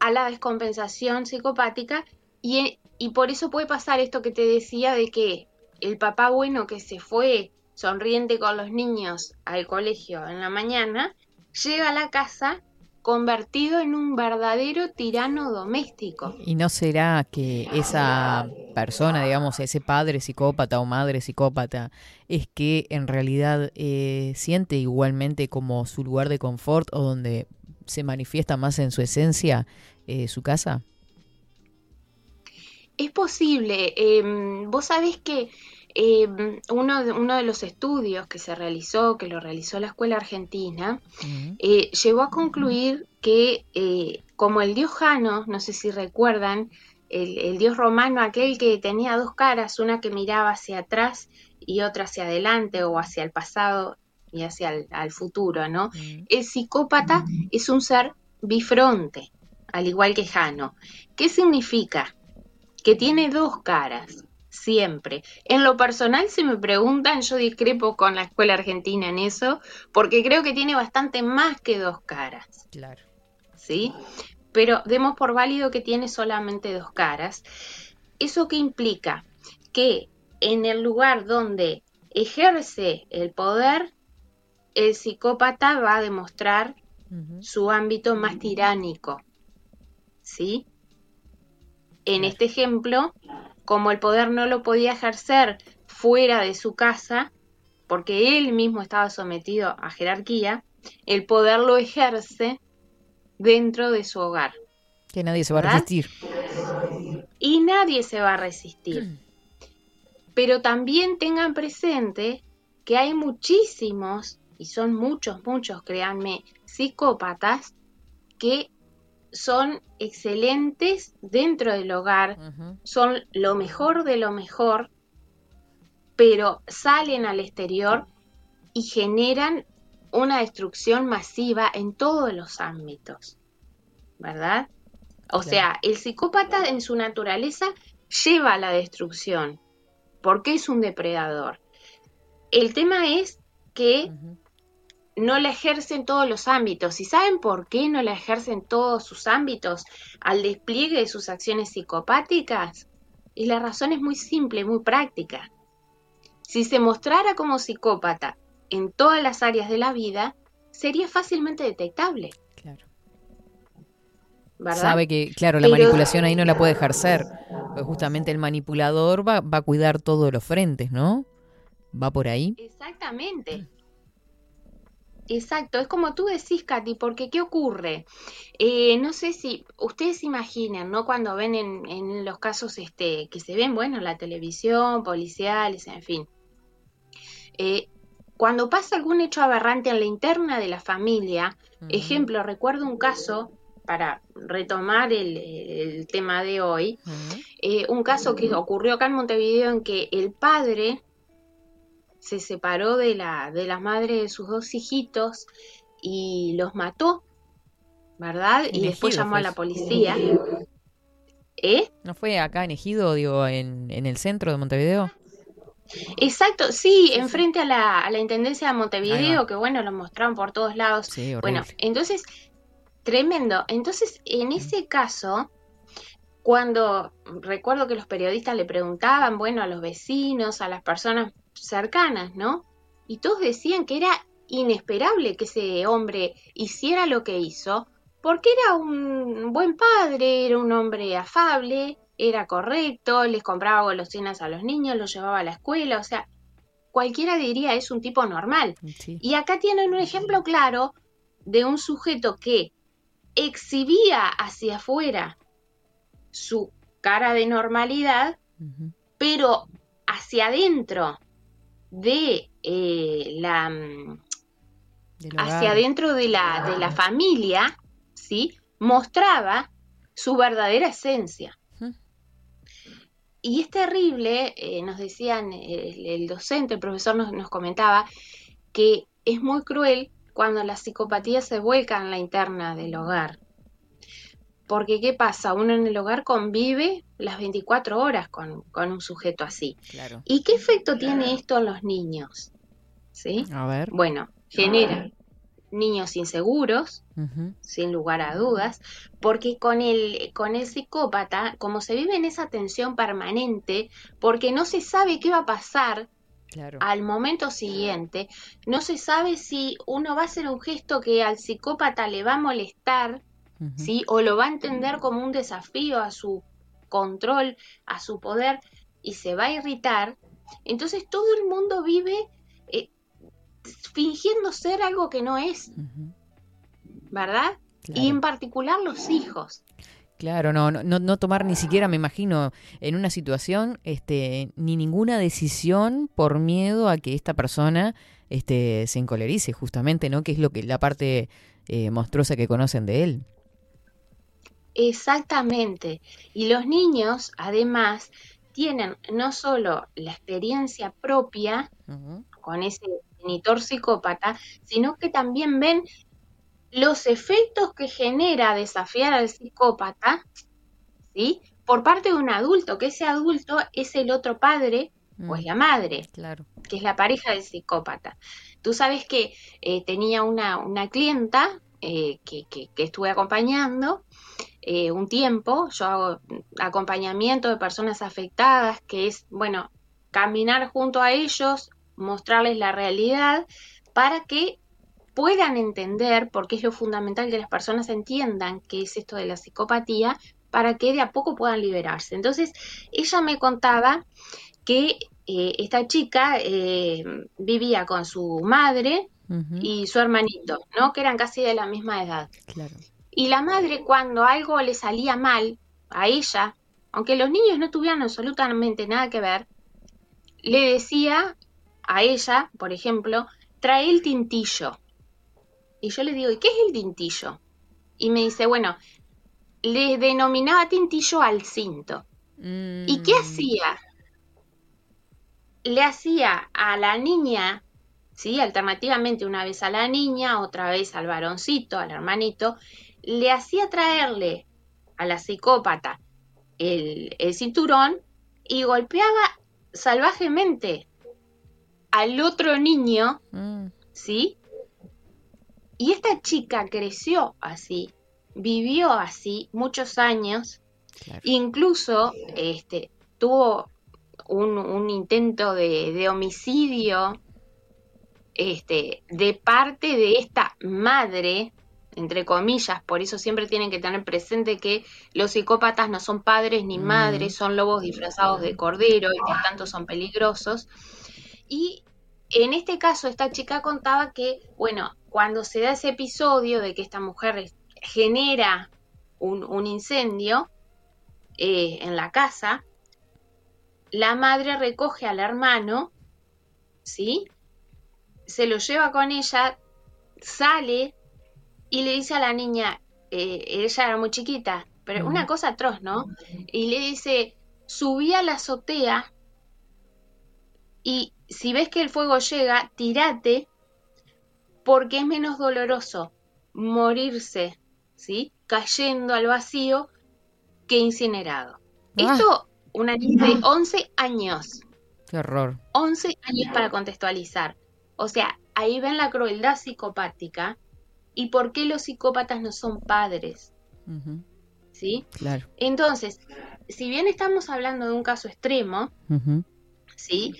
a la descompensación psicopática y, y por eso puede pasar esto que te decía de que el papá bueno que se fue sonriente con los niños al colegio en la mañana, llega a la casa convertido en un verdadero tirano doméstico. ¿Y no será que esa persona, digamos, ese padre psicópata o madre psicópata, es que en realidad eh, siente igualmente como su lugar de confort o donde se manifiesta más en su esencia eh, su casa? Es posible. Em, vos sabés que em, uno, de, uno de los estudios que se realizó, que lo realizó la Escuela Argentina, eh, llegó a concluir que eh, como el dios Jano, no sé si recuerdan, el, dios romano, aquel que tenía dos caras, una que miraba hacia atrás y otra hacia adelante o hacia el pasado y hacia el futuro, ¿no? El psicópata es un ser bifronte, al igual que Jano. ¿Qué significa? Que tiene dos caras, siempre. En lo personal, si me preguntan, yo discrepo con la escuela argentina en eso, porque creo que tiene bastante más que dos caras. Claro. ¿Sí? Pero demos por válido que tiene solamente dos caras. ¿Eso qué implica? Que en el lugar donde ejerce el poder, el psicópata va a demostrar su ámbito más tiránico. ¿Sí? En este ejemplo, como el poder no lo podía ejercer fuera de su casa, porque él mismo estaba sometido a jerarquía, el poder lo ejerce dentro de su hogar. Que nadie se va a resistir. Y nadie se va a resistir. Pero también tengan presente que hay muchísimos y son muchos, muchos, créanme, psicópatas que son excelentes dentro del hogar, son lo mejor de lo mejor, pero salen al exterior y generan una destrucción masiva en todos los ámbitos, ¿verdad? O sea, el psicópata en su naturaleza lleva a la destrucción, porque es un depredador. El tema es que no la ejerce en todos los ámbitos. ¿Y saben por qué no la ejerce en todos sus ámbitos al despliegue de sus acciones psicopáticas? Y la razón es muy simple, muy práctica. Si se mostrara como psicópata en todas las áreas de la vida, sería fácilmente detectable. Claro. Sabe que, claro, la manipulación ahí no la puede ejercer. Pues justamente el manipulador va, va a cuidar todos los frentes, ¿no? ¿Va por ahí? Exactamente. Exacto, es como tú decís, Katy, porque ¿qué ocurre? Eh, no sé si ustedes imaginan, ¿no? Cuando ven en, los casos este, que se ven, bueno, la televisión, policiales, en fin. Eh, cuando pasa algún hecho aberrante en la interna de la familia, ejemplo, recuerdo un caso, para retomar el, tema de hoy, eh, un caso que ocurrió acá en Montevideo en que el padre se separó de la, de la madre de sus dos hijitos y los mató, ¿verdad? y después llamó a la policía. ¿Eh? ¿No fue acá en Ejido, digo, en, en el centro de Montevideo? Exacto, sí, enfrente a la, a la Intendencia de Montevideo, que bueno, lo mostraron por todos lados. bueno, entonces, tremendo. Entonces, en ese caso, cuando recuerdo que los periodistas le preguntaban, bueno, a los vecinos, a las personas cercanas, ¿no? Y todos decían que era inesperable que ese hombre hiciera lo que hizo, porque era un buen padre, era un hombre afable, era correcto, les compraba golosinas a los niños, los llevaba a la escuela, o sea, cualquiera diría es un tipo normal. Y acá tienen un ejemplo claro de un sujeto que exhibía hacia afuera su cara de normalidad, pero hacia adentro de eh, la mm, hacia adentro de la, de la familia, ¿sí? mostraba su verdadera esencia. Y es terrible, eh, nos decían, el, docente, el profesor nos, nos comentaba, que es muy cruel cuando la psicopatía se vuelca en la interna del hogar. Porque ¿qué pasa? Uno en el hogar convive las 24 horas con, un sujeto así. ¿Y qué efecto tiene esto en los niños? ¿Sí? A ver. Bueno, genera niños inseguros, sin lugar a dudas, porque con el, con el psicópata, como se vive en esa tensión permanente, porque no se sabe qué va a pasar al momento siguiente, no se sabe si uno va a hacer un gesto que al psicópata le va a molestar, ¿sí? O lo va a entender como un desafío a su control, a su poder, y se va a irritar. Entonces todo el mundo vive fingiendo ser algo que no es. ¿Verdad? Y en particular los hijos. Claro, no, no, no tomar ni siquiera, me imagino, en una situación, este, ni ninguna decisión por miedo a que esta persona este, se encolerice, justamente, ¿no? Que es lo que la parte eh, monstruosa que conocen de él. Exactamente. Y los niños, además, tienen no solo la experiencia propia con ese genitor psicópata, sino que también ven los efectos que genera desafiar al psicópata, ¿sí? Por parte de un adulto, que ese adulto es el otro padre o es mm. la madre, claro. que es la pareja del psicópata. Tú sabes que eh, tenía una, una clienta eh, que, que, estuve acompañando eh, un tiempo, yo hago acompañamiento de personas afectadas, que es, bueno, caminar junto a ellos mostrarles la realidad para que puedan entender, porque es lo fundamental que las personas entiendan qué es esto de la psicopatía, para que de a poco puedan liberarse. Entonces, ella me contaba que eh, esta chica eh, vivía con su madre y su hermanito, ¿no? Que eran casi de la misma edad. Y la madre, cuando algo le salía mal a ella, aunque los niños no tuvieran absolutamente nada que ver, le decía a ella, por ejemplo, trae el tintillo. Y yo le digo, ¿y qué es el tintillo? Y me dice, bueno, le denominaba tintillo al cinto. ¿Y qué mm. hacía? Le hacía a la niña, ¿sí? Alternativamente una vez a la niña, otra vez al varoncito, al hermanito, le hacía traerle a la psicópata el, el cinturón y golpeaba salvajemente al otro niño, mm. ¿sí? Y esta chica creció así, vivió así muchos años, incluso este, tuvo un, intento de, homicidio este, de parte de esta madre, entre comillas, por eso siempre tienen que tener presente que los psicópatas no son padres ni mm. madres, son lobos disfrazados de cordero y por tanto son peligrosos. Y en este caso, esta chica contaba que, bueno, cuando se da ese episodio de que esta mujer genera un, incendio eh, en la casa, la madre recoge al hermano, ¿sí? Se lo lleva con ella, sale y le dice a la niña, eh, ella era muy chiquita, pero una cosa atroz, ¿no? Y le dice, subí a la azotea y si ves que el fuego llega, tírate porque es menos doloroso morirse, ¿sí? Cayendo al vacío que incinerado. Ah. Esto, una niña de 11 años. Qué horror. 11 años para contextualizar. O sea, ahí ven la crueldad psicopática y por qué los psicópatas no son padres. ¿sí? Claro. Entonces, si bien estamos hablando de un caso extremo. ¿sí?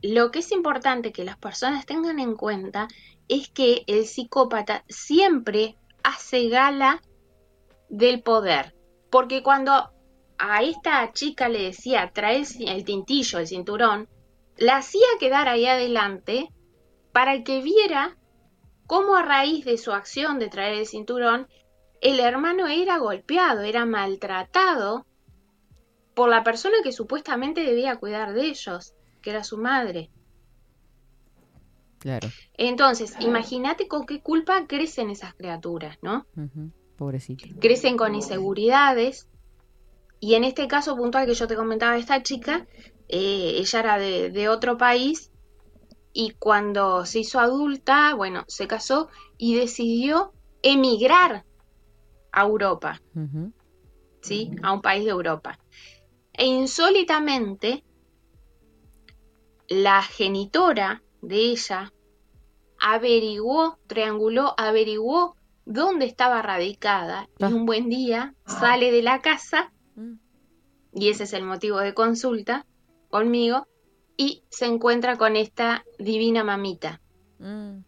Lo que es importante que las personas tengan en cuenta es que el psicópata siempre hace gala del poder. Porque cuando a esta chica le decía trae el tintillo, el cinturón, la hacía quedar ahí adelante para que viera cómo a raíz de su acción de traer el cinturón, el hermano era golpeado, era maltratado por la persona que supuestamente debía cuidar de ellos, que era su madre. Claro. Entonces, imagínate con qué culpa crecen esas criaturas, ¿no? Ujú. Pobrecito. Crecen con inseguridades. Y en este caso puntual que yo te comentaba esta chica, eh, ella era de, de otro país y cuando se hizo adulta, bueno, se casó y decidió emigrar a Europa. ¿sí? A un país de Europa. E insólitamente, la genitora de ella averiguó, trianguló, averiguó dónde estaba radicada y Ah. un buen día sale de la casa, Mm. y ese es el motivo de consulta conmigo, y se encuentra con esta divina mamita. Mm.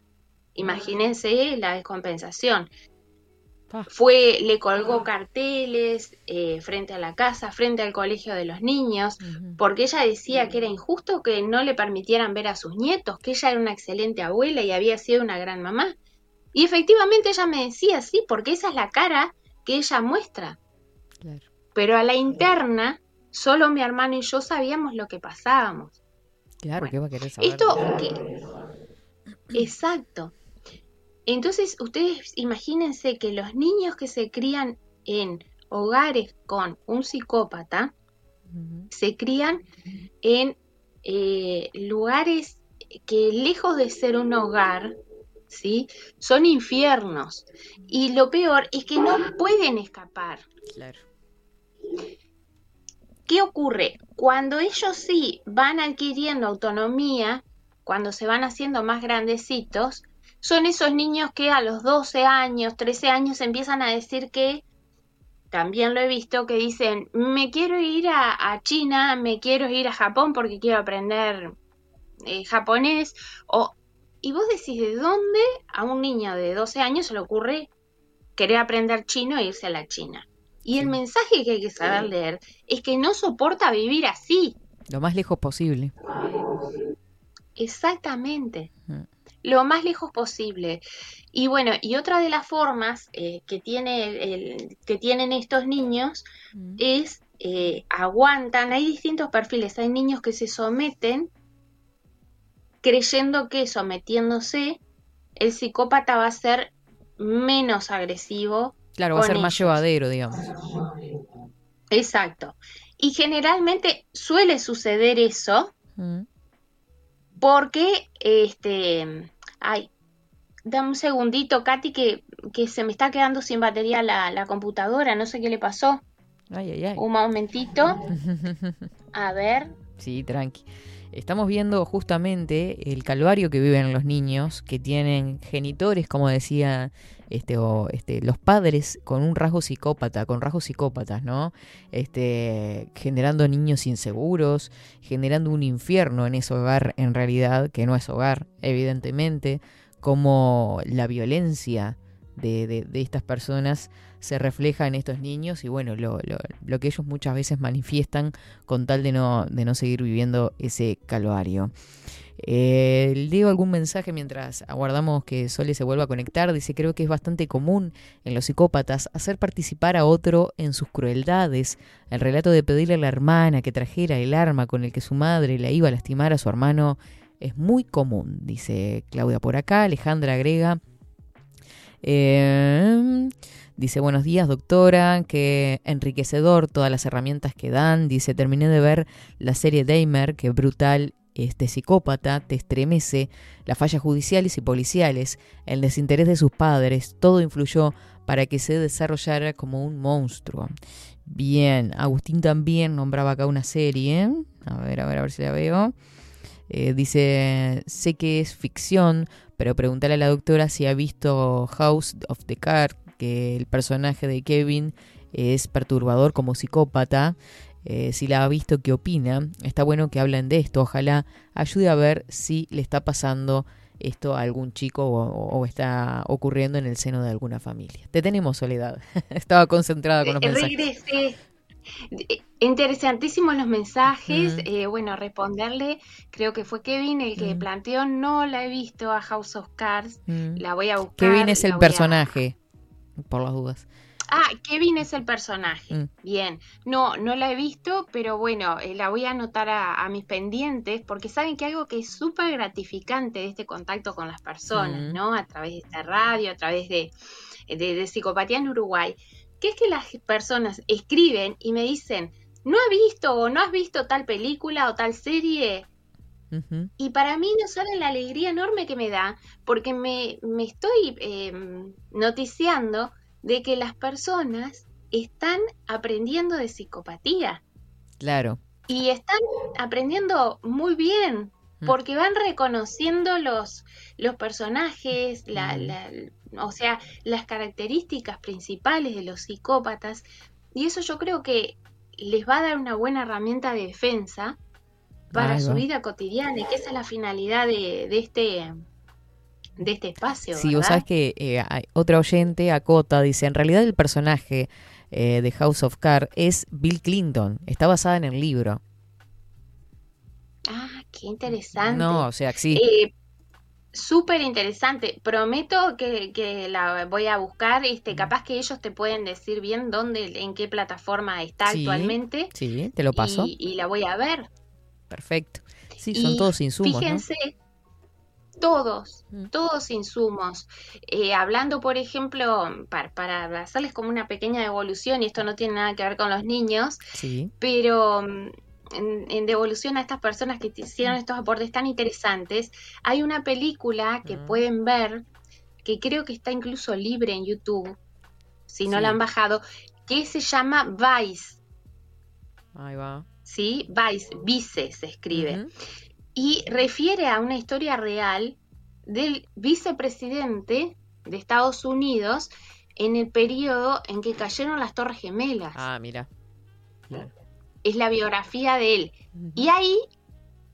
Imagínense la descompensación. Ah. Fue, le colgó carteles eh, frente a la casa, frente al colegio de los niños, porque ella decía que era injusto que no le permitieran ver a sus nietos, que ella era una excelente abuela y había sido una gran mamá. Y efectivamente ella me decía, sí, porque esa es la cara que ella muestra. Claro. Pero a la interna, solo mi hermano y yo sabíamos lo que pasábamos. Claro, Bueno, ¿qué va a querer saber? Esto, exacto. Entonces, ustedes imagínense que los niños que se crían en hogares con un psicópata, se crían en eh, lugares que lejos de ser un hogar, ¿sí? Son infiernos. Y lo peor es que no pueden escapar. Claro. ¿Qué ocurre? Cuando ellos sí van adquiriendo autonomía, cuando se van haciendo más grandecitos, son esos niños que a los 12 años, 13 años empiezan a decir que, también lo he visto, que dicen, me quiero ir a, China, me quiero ir a Japón porque quiero aprender eh, japonés, o, y vos decís, ¿de dónde a un niño de 12 años se le ocurre querer aprender chino e irse a la China? Y el mensaje que hay que saber leer es que no soporta vivir así. Lo más lejos posible. Exactamente. Mm. Lo más lejos posible. Y bueno, y otra de las formas eh, que, tiene el- el- que tienen estos niños Mm. es eh, aguantan, hay distintos perfiles, hay niños que se someten creyendo que sometiéndose el psicópata va a ser menos agresivo. Claro, va a ser más llevadero, digamos. Exacto. Y generalmente suele suceder eso Mm. porque, este, ay, dame un segundito, Katy, que, que se me está quedando sin batería la, la computadora, no sé qué le pasó. Ay, ay, ay. Un momentito, a ver. Sí, tranqui. Estamos viendo justamente el calvario que viven los niños que tienen genitores, como decía este o este los padres con un rasgo psicópata, con rasgos psicópatas, ¿no? Este generando niños inseguros, generando un infierno en ese hogar en realidad que no es hogar, evidentemente, como la violencia de, de- de estas personas se refleja en estos niños y bueno, lo, lo- lo que ellos muchas veces manifiestan con tal de no, de no seguir viviendo ese calvario. Eh, leo algún mensaje mientras aguardamos que Sole se vuelva a conectar. Dice, creo que es bastante común en los psicópatas hacer participar a otro en sus crueldades. El relato de pedirle a la hermana que trajera el arma con el que su madre la iba a lastimar a su hermano es muy común, dice Claudia por acá. Alejandra agrega, eh, dice, buenos días doctora, que enriquecedor todas las herramientas que dan. Dice, terminé de ver la serie Dahmer, que brutal, este psicópata, te estremece, las fallas judiciales y policiales, el desinterés de sus padres, todo influyó para que se desarrollara como un monstruo. Bien, Agustín también nombraba acá una serie. A ver, a ver, a ver si la veo. Eh, dice, sé que es ficción, pero preguntarle a la doctora si ha visto House of the Card, que el personaje de Kevin es perturbador como psicópata. Eh, si la ha visto, ¿qué opina? Está bueno que hablen de esto. Ojalá ayude a ver si le está pasando esto a algún chico o, está ocurriendo en el seno de alguna familia. Te tenemos, Soledad. Estaba concentrada con los eh, mensajes. Eh, interesantísimos los mensajes. bueno, responderle, creo que fue Kevin el que planteó, no la he visto a House of Cards, la voy a buscar. Kevin es el personaje, por las dudas. Ah, Kevin es el personaje. Mm. Bien. No, no la he visto, pero bueno, eh, la voy a anotar a, mis pendientes porque saben que algo que es súper gratificante de este contacto con las personas, mm. ¿no? A través de esta radio, a través de, de, Psicopatía en Uruguay, que es que las personas escriben y me dicen, no he visto o no has visto tal película o tal serie. Y para mí no saben la alegría enorme que me da, porque me, me estoy eh, noticiando de que las personas están aprendiendo de psicopatía. Claro. Y están aprendiendo muy bien, mm. porque van reconociendo los, los personajes, la, mm. la, o sea, las características principales de los psicópatas, y eso yo creo que les va a dar una buena herramienta de defensa para su vida cotidiana, y que esa es la finalidad de, de este de este espacio. Sí, vos sabes que eh, otra oyente acota, dice, en realidad el personaje eh, de House of Cards es Bill Clinton, está basada en el libro. Ah, qué interesante. No, o sea, sí. Eh, Súper interesante. Prometo que, la voy a buscar. Este, capaz que ellos te pueden decir bien dónde, en qué plataforma está actualmente. Sí, te lo paso. Y, la voy a ver. Perfecto. Sí, son todos insumos. Fíjense, todos, mm. todos insumos. Eh, hablando, por ejemplo, para, hacerles como una pequeña devolución, y esto no tiene nada que ver con los niños, pero mm, en, devolución a estas personas que hicieron mm. estos aportes tan interesantes, hay una película que pueden ver, que creo que está incluso libre en YouTube, si no la han bajado, que se llama Vice. Ahí va. Sí, Vice, Vice se escribe y refiere a una historia real del vicepresidente de Estados Unidos en el periodo en que cayeron las Torres Gemelas. Ah, mira. Es la biografía de él. Y ahí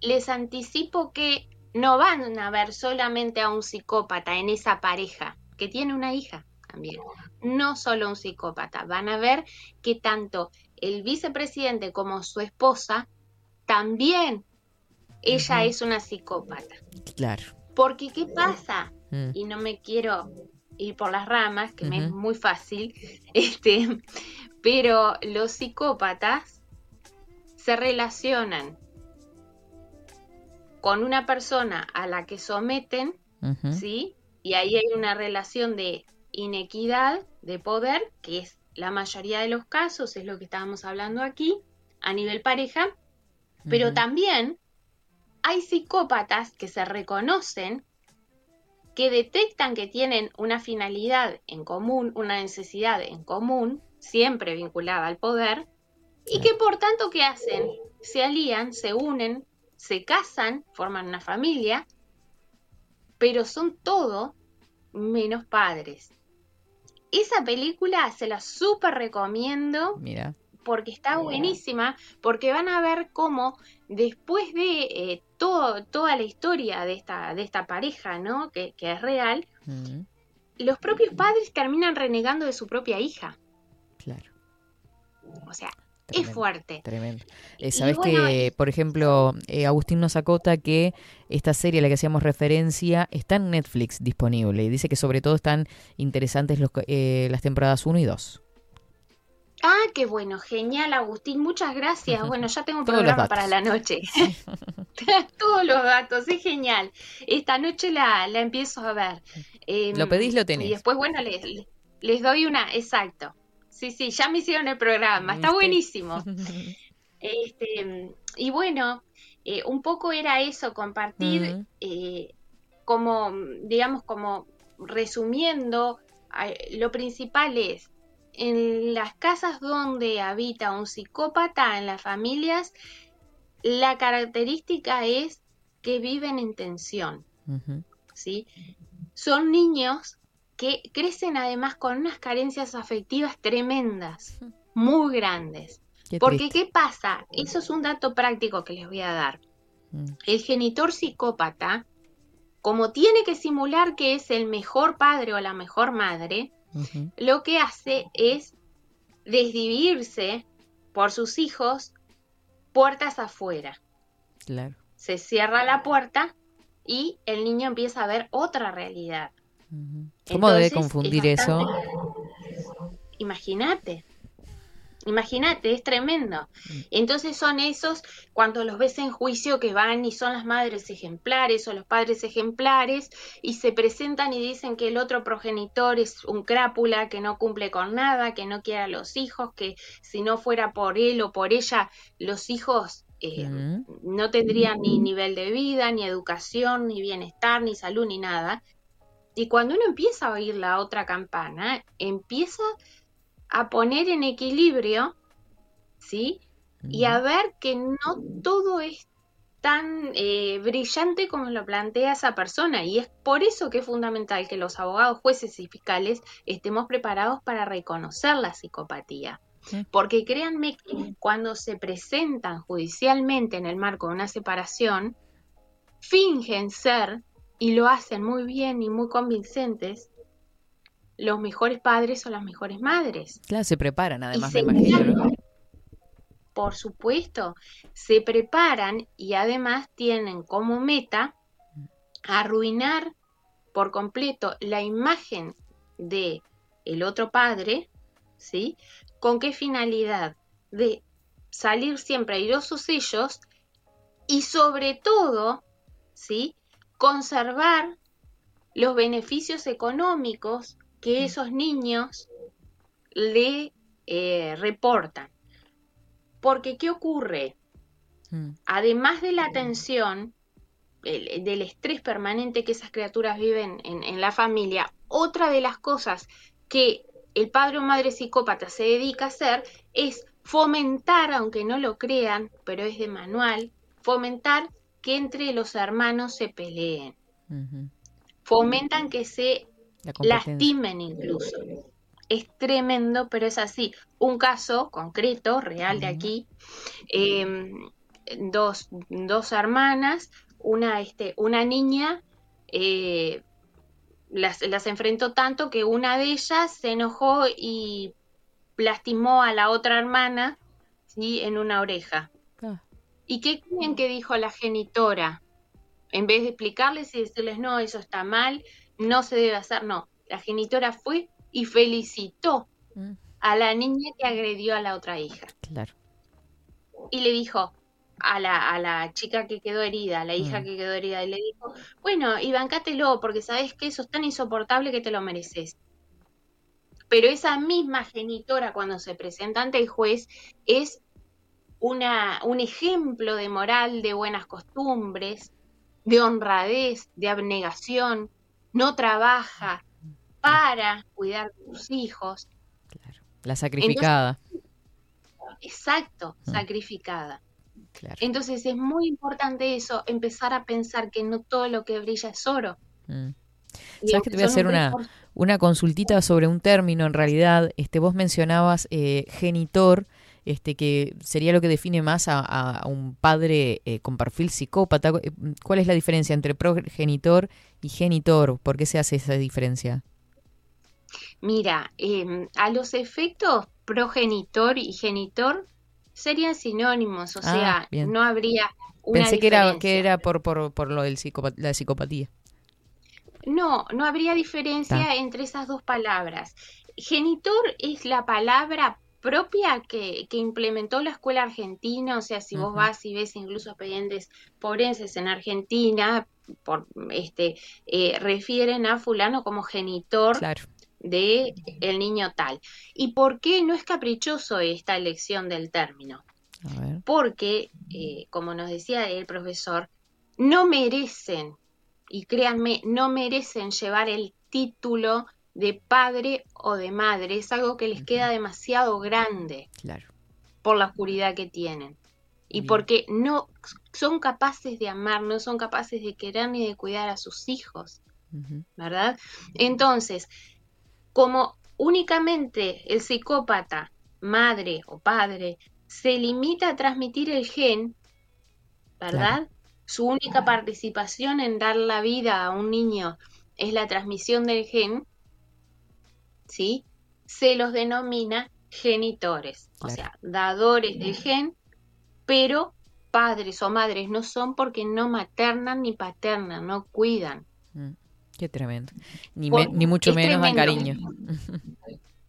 les anticipo que no van a ver solamente a un psicópata en esa pareja, que tiene una hija también. No solo un psicópata, van a ver que tanto el vicepresidente como su esposa también ella es una psicópata. Claro. Porque ¿qué pasa? Mm. Y no me quiero ir por las ramas, que me es muy fácil, este, pero los psicópatas se relacionan con una persona a la que someten, ¿sí? Y ahí hay una relación de inequidad, de poder, que es la mayoría de los casos, es lo que estábamos hablando aquí, a nivel pareja, pero también hay psicópatas que se reconocen, que detectan que tienen una finalidad en común, una necesidad en común, siempre vinculada al poder, y que por tanto, ¿qué hacen? Se alían, se unen, se casan, forman una familia, pero son todo menos padres. Esa película se la súper recomiendo. Mira porque está buenísima, porque van a ver cómo después de eh, todo, toda la historia de esta, de esta pareja, ¿no? Que, es real, los propios padres terminan renegando de su propia hija. Claro. O sea, es fuerte. Tremendo. Eh, Sabes que, por ejemplo, eh, Agustín nos acota que esta serie a la que hacíamos referencia está en Netflix disponible y dice que sobre todo están interesantes los, las temporadas 1 y 2. Ah, qué bueno, genial, Agustín, muchas gracias. Bueno, ya tengo un programa para la noche. Todos los datos, es genial. Esta noche la, la empiezo a ver. Em, lo pedís, lo tenés. Y después, bueno, les, les doy una, exacto. Sí, sí, ya me hicieron el programa, está buenísimo. Este, y bueno, eh, un poco era eso, compartir eh, como, digamos, como resumiendo, lo principal es en las casas donde habita un psicópata, en las familias, la característica es que viven en tensión. ¿sí? Son niños que crecen además con unas carencias afectivas tremendas, muy grandes. Porque ¿qué pasa? Eso es un dato práctico que les voy a dar. Mm. El genitor psicópata, como tiene que simular que es el mejor padre o la mejor madre, lo que hace es desdivirse por sus hijos puertas afuera. Claro. Se cierra la puerta y el niño empieza a ver otra realidad. ¿Cómo debe confundir es eso? Imagínate. Imagínate, es tremendo. Mm. Entonces son esos, cuando los ves en juicio, que van y son las madres ejemplares o los padres ejemplares y se presentan y dicen que el otro progenitor es un crápula, que no cumple con nada, que no quiere a los hijos, que si no fuera por él o por ella, los hijos eh, Mm. no tendrían ni nivel de vida, ni educación, ni bienestar, ni salud, ni nada. Y cuando uno empieza a oír la otra campana, empieza a poner en equilibrio, ¿sí? Y a ver que no todo es tan eh, brillante como lo plantea esa persona. Y es por eso que es fundamental que los abogados, jueces y fiscales estemos preparados para reconocer la psicopatía. Porque créanme que cuando se presentan judicialmente en el marco de una separación, fingen ser, y lo hacen muy bien y muy convincentes, los mejores padres o las mejores madres. Claro, se preparan además, se me imagino, ¿no? Por supuesto, se preparan y además tienen como meta arruinar por completo la imagen de el otro padre, ¿sí? ¿Con qué finalidad? De salir siempre airosos ellos y sobre todo, ¿sí? Conservar los beneficios económicos que esos niños le eh, reportan. Porque, ¿qué ocurre? Mm. Además de la tensión, el- del estrés permanente que esas criaturas viven en, en la familia, otra de las cosas que el padre o madre psicópata se dedica a hacer es fomentar, aunque no lo crean, pero es de manual, fomentar que entre los hermanos se peleen, fomentan que se La lastimen incluso. Es tremendo, pero es así. Un caso concreto, real de aquí, eh, dos, dos hermanas, una, este, una niña, eh, las, las enfrentó tanto que una de ellas se enojó y lastimó a la otra hermana ¿sí? en una oreja. ¿Y qué creen que dijo la genitora? En vez de explicarles y decirles, no, eso está mal, no se debe hacer, no. La genitora fue y felicitó a la niña que agredió a la otra hija. Claro. Y le dijo a la, a la chica que quedó herida, a la hija Mm. que quedó herida, y le dijo, bueno, y bancátelo, porque sabes que eso es tan insoportable que te lo mereces. Pero esa misma genitora, cuando se presenta ante el juez, es una, un ejemplo de moral, de buenas costumbres, de honradez, de abnegación, no trabaja para cuidar de sus hijos. La sacrificada. Exacto, Mm. sacrificada. Claro. Entonces es muy importante eso, empezar a pensar que no todo lo que brilla es oro. Mm. ¿Sabes que te voy a hacer un una, 3%. una consultita sobre un término? En realidad, este, vos mencionabas eh, genitor, este, que sería lo que define más a, un padre eh, con perfil psicópata. ¿Cuál es la diferencia entre progenitor y genitor? ¿Por qué se hace esa diferencia? Mira, eh, a los efectos progenitor y genitor serían sinónimos, o Ah, sea, bien. no habría una Pensé que era, que era por, por, por lo psicopa- la psicopatía. No, no habría diferencia Ta. entre esas dos palabras. Genitor es la palabra propia que, que implementó la escuela argentina, o sea, si vos vas y ves incluso expedientes forenses en Argentina, por, este, eh, refieren a fulano como genitor Claro. de el niño tal. ¿Y por qué no es caprichoso esta elección del término? A ver. porque, eh, como nos decía el profesor, no merecen, y créanme, no merecen llevar el título de padre o de madre. Es algo que les queda demasiado grande Claro. por la oscuridad que tienen. Y Bien. porque no son capaces de amar, no son capaces de querer ni de cuidar a sus hijos. ¿verdad? Entonces, como únicamente el psicópata, madre o padre, se limita a transmitir el gen, ¿verdad? Su única participación en dar la vida a un niño es la transmisión del gen, ¿sí? Se los denomina genitores, o sea, dadores del gen, pero padres o madres no son porque no maternan ni paternan, no cuidan. Mm, qué tremendo. Ni, ni mucho menos dan cariño.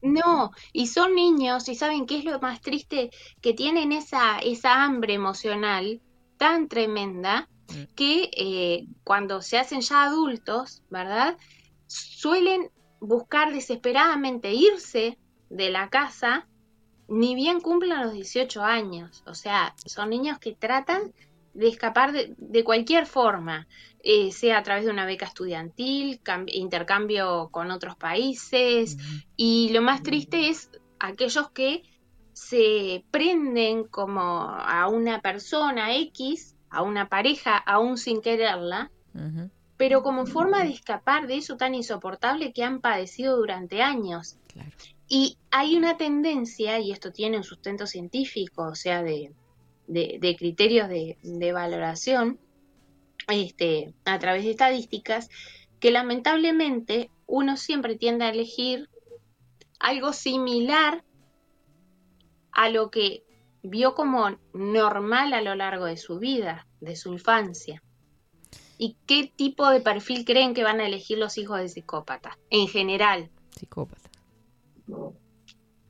No, y son niños y saben qué es lo más triste, que tienen esa, esa hambre emocional tan tremenda mm. que eh, cuando se hacen ya adultos, ¿verdad? Suelen buscar desesperadamente irse de la casa ni bien cumplan los 18 años. O sea, son niños que tratan de escapar de, cualquier forma, eh, sea a través de una beca estudiantil, intercambio con otros países. Y lo más triste es aquellos que se prenden como a una persona X, a una pareja, aún sin quererla, pero como forma de escapar de eso tan insoportable que han padecido durante años. Y hay una tendencia, y esto tiene un sustento científico, o sea, de, de, criterios de, de, valoración, este, a través de estadísticas, que lamentablemente uno siempre tiende a elegir algo similar a lo que vio como normal a lo largo de su vida, de su infancia. ¿Y qué tipo de perfil creen que van a elegir los hijos de psicópatas? En general. Psicópatas.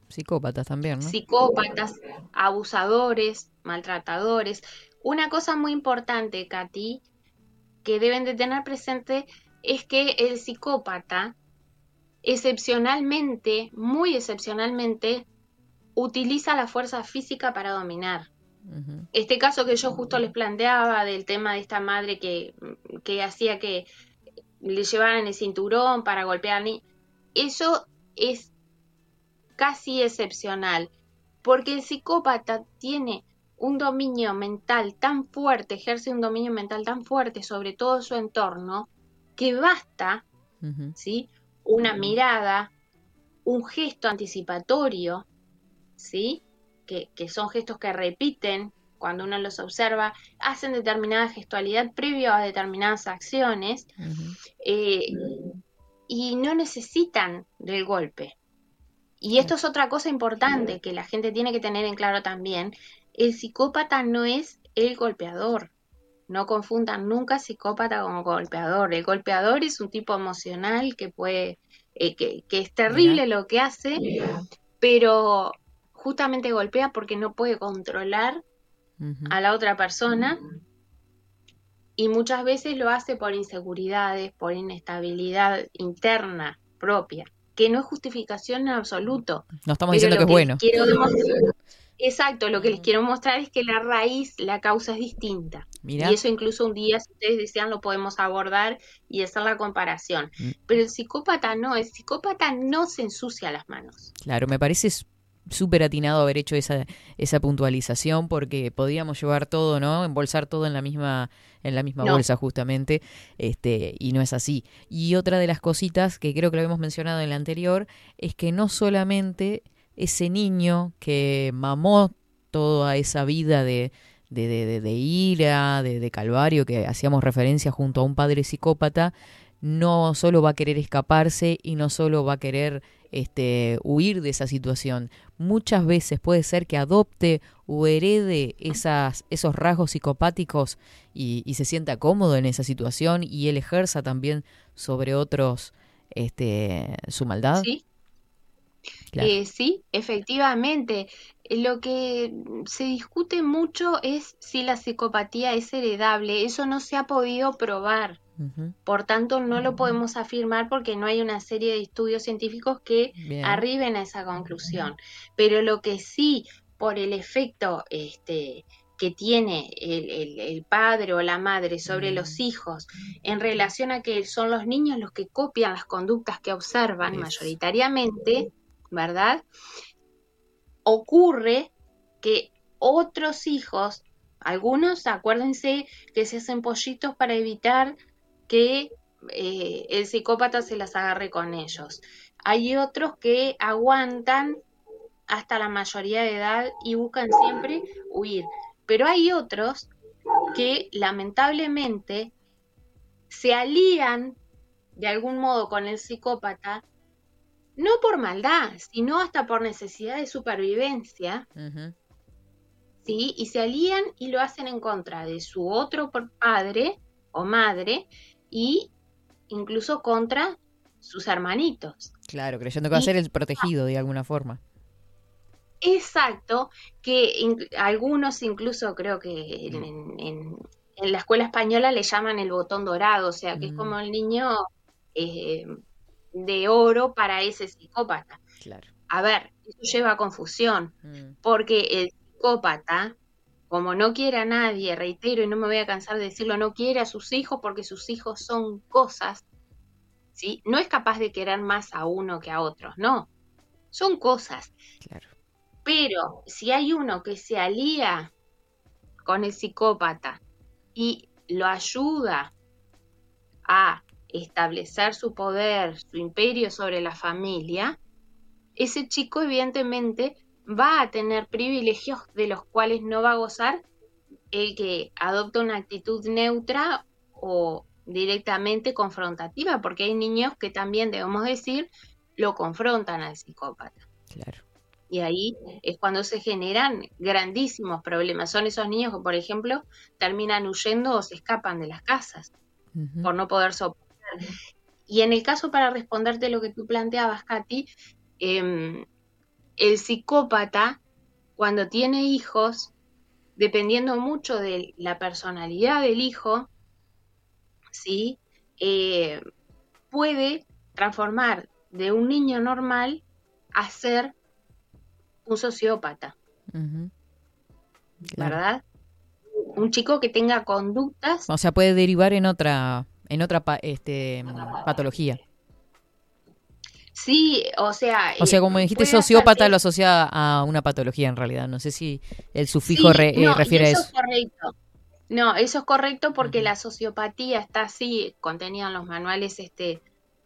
Psicópatas también, ¿no? Psicópatas, abusadores, maltratadores. Una cosa muy importante, Katy, que deben de tener presente es que el psicópata, excepcionalmente, muy excepcionalmente, utiliza la fuerza física para dominar. Este caso que yo justo les planteaba del tema de esta madre que, que hacía que le llevaran el cinturón para golpear al niño, eso es casi excepcional, porque el psicópata tiene un dominio mental tan fuerte, ejerce un dominio mental tan fuerte sobre todo su entorno, que basta, ¿sí? Una mirada, un gesto anticipatorio, ¿sí? Que, son gestos que repiten cuando uno los observa, hacen determinada gestualidad previo a determinadas acciones eh, y no necesitan del golpe. Y esto es otra cosa importante que la gente tiene que tener en claro también. El psicópata no es el golpeador. No confundan nunca psicópata con golpeador. El golpeador es un tipo emocional que puede, eh, que, es terrible lo que hace, pero justamente golpea porque no puede controlar a la otra persona y muchas veces lo hace por inseguridades, por inestabilidad interna propia que no es justificación en absoluto. No estamos diciendo que es bueno. exacto, lo que les quiero mostrar es que la raíz, la causa es distinta. Y eso incluso un día, si ustedes desean, lo podemos abordar y hacer la comparación. Mm. Pero el psicópata no, el psicópata no se ensucia las manos. Claro, me parece súper atinado haber hecho esa, esa puntualización porque podíamos llevar todo, ¿no? Embolsar todo en la misma, en la misma bolsa justamente, este, y no es así. Y otra de las cositas que creo que lo habíamos mencionado en la anterior es que no solamente ese niño que mamó toda esa vida de, de, de, de ira, de, de calvario, que hacíamos referencia junto a un padre psicópata, no solo va a querer escaparse y no solo va a querer este, huir de esa situación. Muchas veces puede ser que adopte o herede esas, esos rasgos psicopáticos y, se sienta cómodo en esa situación y él ejerza también sobre otros este, su maldad. Sí. Eh, sí, efectivamente. Lo que se discute mucho es si la psicopatía es heredable. Eso no se ha podido probar. Por tanto, no lo podemos afirmar porque no hay una serie de estudios científicos que arriben a esa conclusión. Pero lo que sí, por el efecto este, que tiene el, padre o la madre sobre los hijos en relación a que son los niños los que copian las conductas que observan mayoritariamente, ¿verdad? Ocurre que otros hijos, algunos, acuérdense que se hacen pollitos para evitar que eh, el psicópata se las agarre con ellos. Hay otros que aguantan hasta la mayoría de edad y buscan siempre huir. Pero hay otros que lamentablemente se alían de algún modo con el psicópata, no por maldad, sino hasta por necesidad de supervivencia, ¿sí? Y se alían y lo hacen en contra de su otro padre o madre y incluso contra sus hermanitos. Claro, creyendo que va a ser el protegido de alguna forma. Exacto, que algunos incluso creo que en, la escuela española le llaman el botón dorado, o sea, que es como el niño eh, de oro para ese psicópata. Claro. A ver, eso lleva a confusión, mm. porque el psicópata, como no quiere a nadie, reitero y no me voy a cansar de decirlo, no quiere a sus hijos porque sus hijos son cosas, ¿sí? No es capaz de querer más a uno que a otros, no. Son cosas. Claro. Pero si hay uno que se alía con el psicópata y lo ayuda a establecer su poder, su imperio sobre la familia, ese chico evidentemente va a tener privilegios de los cuales no va a gozar el que adopta una actitud neutra o directamente confrontativa, porque hay niños que también, debemos decir, lo confrontan al psicópata. Claro. Y ahí es cuando se generan grandísimos problemas. Son esos niños que, por ejemplo, terminan huyendo o se escapan de las casas por no poder soportar. Y en el caso, para responderte lo que tú planteabas, Katy, em, el psicópata, cuando tiene hijos, dependiendo mucho de la personalidad del hijo, ¿sí? Eh, puede transformar de un niño normal a ser un sociópata. ¿Verdad? Un chico que tenga conductas. O sea, puede derivar en otra, en otra este, patología. Sí, o sea. O sea, como eh, dijiste, sociópata lo asocia a una patología en realidad. No sé si el sufijo eh, refiere a eso. Es correcto. No, eso es correcto porque la sociopatía está así contenida en los manuales este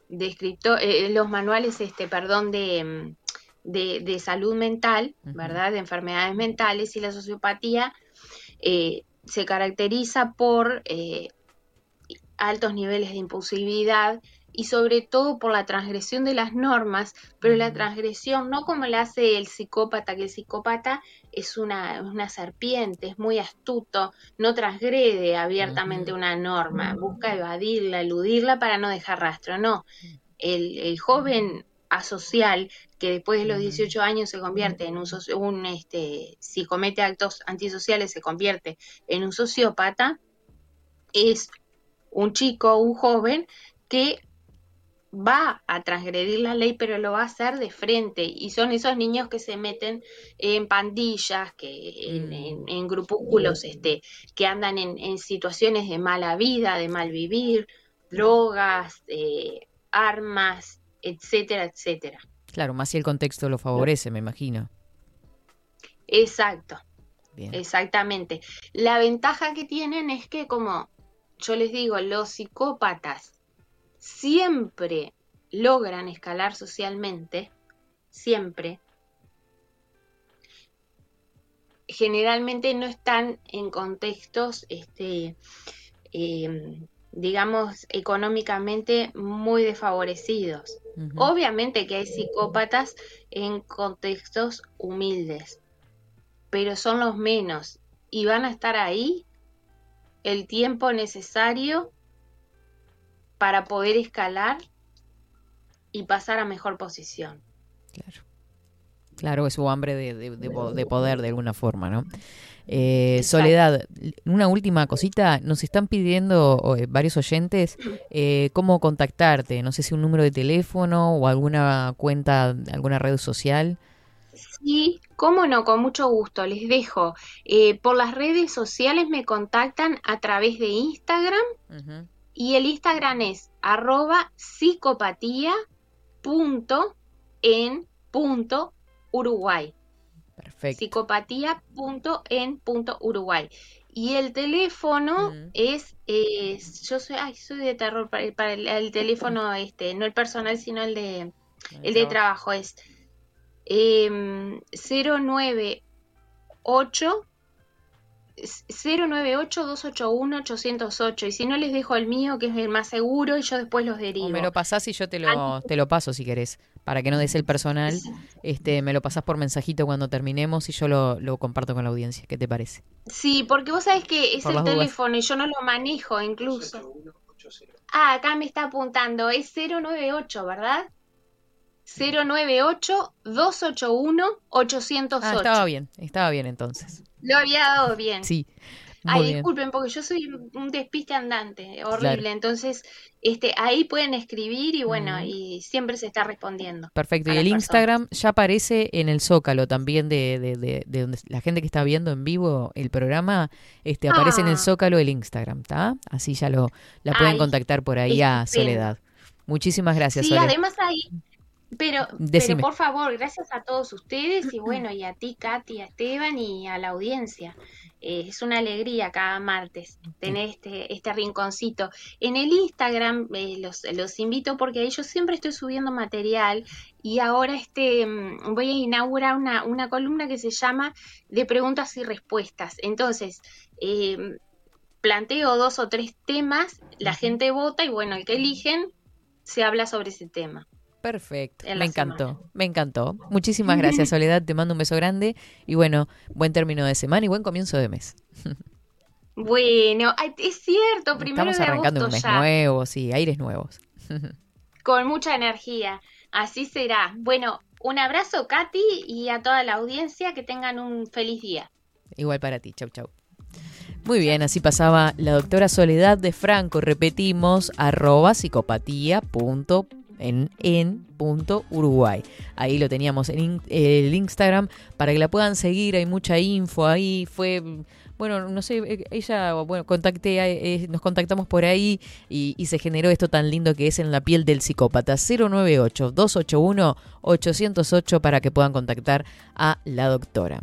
de escritor, eh, los manuales este, perdón, de, mm, de, salud mental, ¿verdad? De enfermedades mentales y la sociopatía eh, se caracteriza por eh, altos niveles de impulsividad y sobre todo por la transgresión de las normas, pero la transgresión no como la hace el psicópata, que el psicópata es una, una serpiente, es muy astuto, no transgrede abiertamente una norma, busca evadirla, eludirla para no dejar rastro, no. El, el joven asocial que después de los 18 años se convierte en un, un este, si comete actos antisociales se convierte en un sociópata, es un chico, un joven que va a transgredir la ley, pero lo va a hacer de frente. Y son esos niños que se meten en pandillas, que en, mm. grupúsculos, este, que andan en, situaciones de mala vida, de mal vivir, drogas, eh, armas, etcétera, etcétera. Claro, más si el contexto lo favorece, me imagino. Exacto. Exactamente. La ventaja que tienen es que, como yo les digo, los psicópatas siempre logran escalar socialmente, siempre. Generalmente no están en contextos este, em, digamos, económicamente muy desfavorecidos. Obviamente que hay psicópatas en contextos humildes, pero son los menos y van a estar ahí el tiempo necesario para poder escalar y pasar a mejor posición. Claro. Claro, es su hambre de, de poder de alguna forma, ¿no? Eh, Soledad, una última cosita, nos están pidiendo eh, varios oyentes eh, cómo contactarte, no sé si un número de teléfono o alguna cuenta, alguna red social. Sí, cómo no, con mucho gusto, les dejo. por las redes sociales me contactan a través de Instagram y el Instagram es arroba psicopatía punto en punto Uruguay. Perfecto. Psicopatía.en.uruguay. Y el teléfono es, es- yo soy, ay, soy de terror para, para el, el teléfono, este, no el personal, sino el de, el de trabajo, es em, 098 098-281-808 y si no les dejo el mío que es el más seguro y yo después los derivo. O me lo pasás y yo te lo, te lo paso si querés, para que no des el personal. Este, me lo pasás por mensajito cuando terminemos y yo lo, lo comparto con la audiencia. ¿Qué te parece? Sí, porque vos sabés que es Por el dudas. teléfono y yo no lo manejo incluso. Ah, acá me está apuntando, es 098, ¿verdad? 098-281-808. Ah, estaba bien, estaba bien entonces. Lo había dado bien. Sí. Muy Ay, bien. disculpen, porque yo soy un despiste andante, horrible. Claro. Entonces, este, ahí pueden escribir y bueno, y siempre se está respondiendo. Perfecto. Y el personas. Instagram ya aparece en el Zócalo también de, de, de, de donde la gente que está viendo en vivo el programa, este aparece en el Ah. Zócalo el Instagram, ¿está? Así ya lo la pueden Ay, contactar por ahí a. Soledad. Muchísimas gracias, Sí, Soledad. además ahí, pero, Decime. pero por favor, gracias a todos ustedes y bueno, y a ti, Katy, a Esteban y a la audiencia. Eh, es una alegría cada martes tener este, este rinconcito. En el Instagram eh, los, los invito porque ahí yo siempre estoy subiendo material y ahora este mm, voy a inaugurar una, una columna que se llama de preguntas y respuestas. Entonces, eh, planteo dos o tres temas, la gente vota y bueno, el que eligen se habla sobre ese tema. Perfecto, me encantó, me encantó. Muchísimas gracias, Soledad. Te mando un beso grande y bueno, buen término de semana y buen comienzo de mes. Bueno, es cierto, primero Estamos de arrancando un agosto mes ya, nuevo, sí, aires nuevos. con mucha energía. Así será. Bueno, un abrazo, Katy, y a toda la audiencia, que tengan un feliz día. Igual para ti, chau, chau. Muy bien, así pasaba la doctora Soledad de Franco. Repetimos, arroba psicopatía punto en, en punto Uruguay. Ahí lo teníamos en el Instagram para que la puedan seguir. Hay mucha info ahí. Fue, bueno, no sé, eh, ella, bueno, contacté, a- eh, nos contactamos por ahí y, y se generó esto tan lindo que es en la piel del psicópata. 098-281-808 para que puedan contactar a la doctora.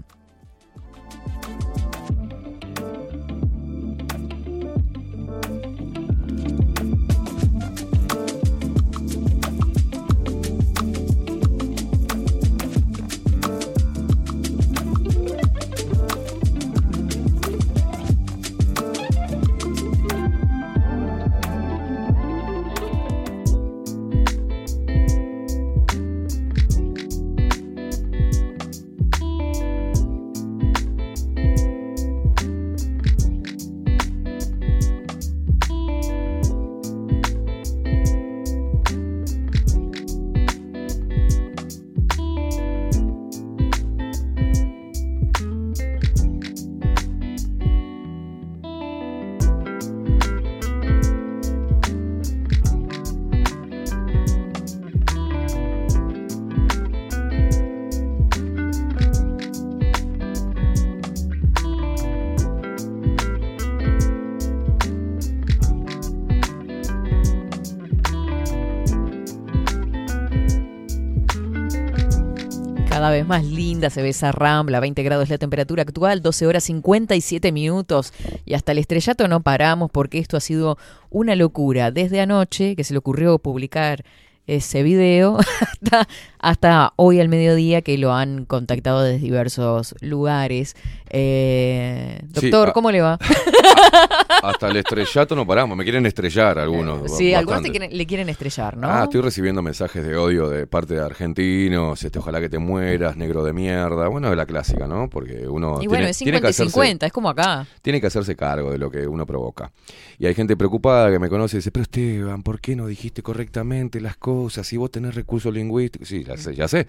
Se ve esa rambla, 20 grados la temperatura actual, 12 horas 57 minutos y hasta el estrellato no paramos porque esto ha sido una locura. Desde anoche que se le ocurrió publicar ese video hasta, hasta hoy al mediodía que lo han contactado desde diversos lugares. Eh, Sí, doctor, ah. ¿cómo le va? Hasta el estrellato no paramos, me quieren estrellar algunos. Sí, algunos bastante. te quieren- le quieren estrellar, ¿no? Ah, estoy recibiendo mensajes de odio de parte de argentinos, este, ojalá que te mueras, negro de mierda. Bueno, es la clásica, ¿no? Porque uno y bueno, tiene, es tiene 50 que y hacerse, 50, es como acá. tiene que hacerse cargo de lo que uno provoca. Y hay gente preocupada que me conoce y dice, pero Esteban, ¿por qué no dijiste correctamente las cosas? Si vos tenés recursos lingüísticos. Sí, ya sé, ya sé.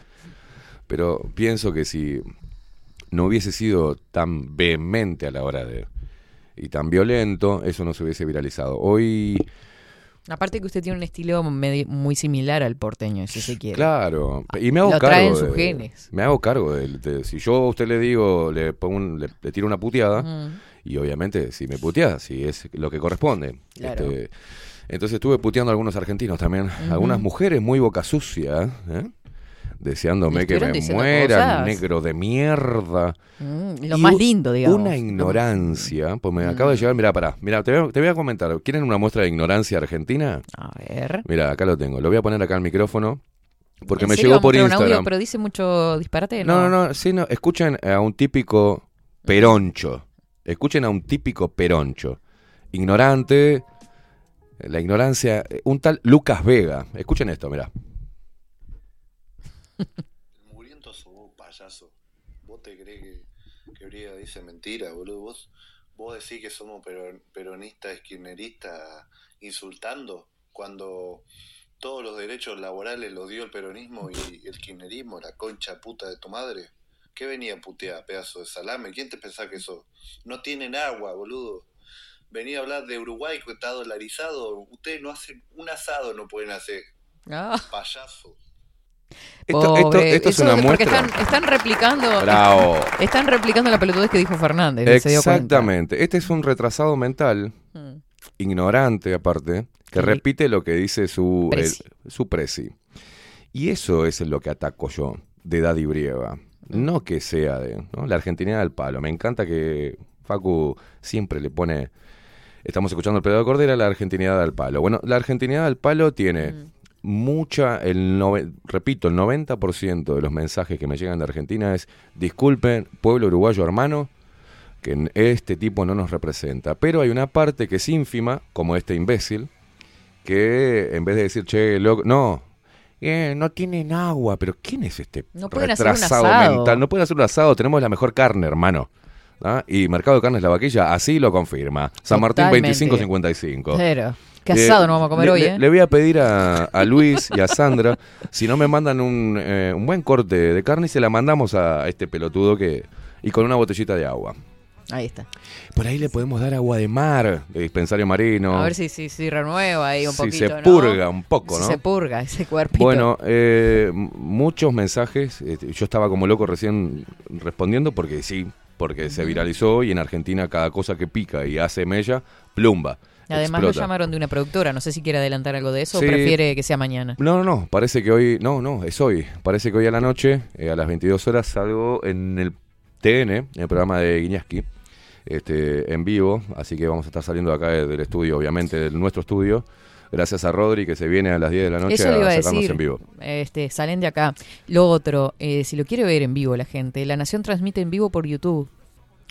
Pero pienso que si no hubiese sido tan vehemente a la hora de... y tan violento, eso no se hubiese viralizado. Hoy... Aparte que usted tiene un estilo muy similar al porteño, si se quiere. Claro, y me hago Lo cargo. traen de- sus genes. Me hago cargo de, de- si yo a usted le digo, le pongo un- le, le tiro una puteada y obviamente si me putea, si es lo que corresponde. Claro. Este, entonces estuve puteando a algunos argentinos también, algunas mujeres muy boca sucia, ¿eh? Deseándome que me muera, negro de mierda. Mm, lo Y más lindo, digamos. Una ignorancia, pues me Mm. acaba de llegar, mira, pará, mira, te voy, a, te voy a comentar. ¿Quieren una muestra de ignorancia argentina? A ver. Mira, acá lo tengo. Lo voy a poner acá al micrófono. Porque ¿En me llegó por audio, Instagram. pero dice mucho disparate. No, no, no, sí, no. Escuchen a un típico peroncho. Escuchen a un típico peroncho. Ignorante. La ignorancia. Un tal Lucas Vega. Escuchen esto, mirá. Muriendo sos vos, payaso. ¿Vos te crees que, que Briga dice mentira, boludo? ¿Vos, vos decís que somos peron- peronistas, esquineristas, insultando cuando todos los derechos laborales los dio el peronismo y el kirchnerismo, la concha puta de tu madre. ¿Qué venía a putear, pedazo de salame? ¿Quién te pensás que sos? No tienen agua, boludo. Venía a hablar de Uruguay que está dolarizado. Ustedes no hacen un asado, no pueden hacer. Ah. Payaso. Esto, esto, Pobre. esto es una porque muestra. Están, están replicando. Bravo. Están replicando la pelotudez que dijo Fernández. Exactamente. Este es un retrasado mental, Mm. ignorante aparte, que Sí. repite lo que dice su Presi. el- su presi. Y eso es lo que ataco yo, de Daddy Brieva. No que sea de ¿no? la argentinidad del palo. Me encanta que Facu siempre le pone. Estamos escuchando el pedo de Cordera, la argentinidad al palo. Bueno, la argentinidad al palo tiene Mm. Mucha, el nove- repito, el 90% de los mensajes que me llegan de Argentina es, disculpen, pueblo uruguayo hermano, que este tipo no nos representa. Pero hay una parte que es ínfima, como este imbécil, que en vez de decir, che, loco, no, eh, no tienen agua, pero ¿quién es este No pueden hacer un retrasado asado. mental? No pueden hacer un asado, tenemos la mejor carne, hermano. ¿Ah? Y Mercado de Carnes La Vaquilla así lo confirma. San Martín Totalmente. 2555. Pero, qué Eh, asado nos vamos a comer le- hoy, ¿eh? le voy a pedir a, a Luis y a Sandra si no me mandan un, eh, un buen corte de carne y se la mandamos a este pelotudo que y con una botellita de agua. Ahí está. Por ahí le podemos dar agua de mar, de dispensario marino. A ver si, si, si renueva ahí un si poquito, se ¿no? purga un poco, Si ¿no? se purga ese cuerpito. Bueno, eh, muchos mensajes. eh, yo estaba como loco recién respondiendo porque sí, porque se viralizó y en Argentina cada cosa que pica y hace mella, plumba. Además lo explota. llamaron de una productora. No sé si quiere adelantar algo de eso Sí. o prefiere que sea mañana. No, no, no, parece que hoy, no, no, es hoy. Parece que hoy a la noche, eh, a las 22 horas, salgo en el TN, en el programa de Guiñaski, este, en vivo. Así que vamos a estar saliendo acá de- del estudio, obviamente, de nuestro estudio. Gracias a Rodri, que se viene a las 10 de la noche Eso le iba a a sacarnos decir. en vivo. Este, salen de acá. Lo otro, eh, si lo quiere ver en vivo la gente, La Nación transmite en vivo por YouTube.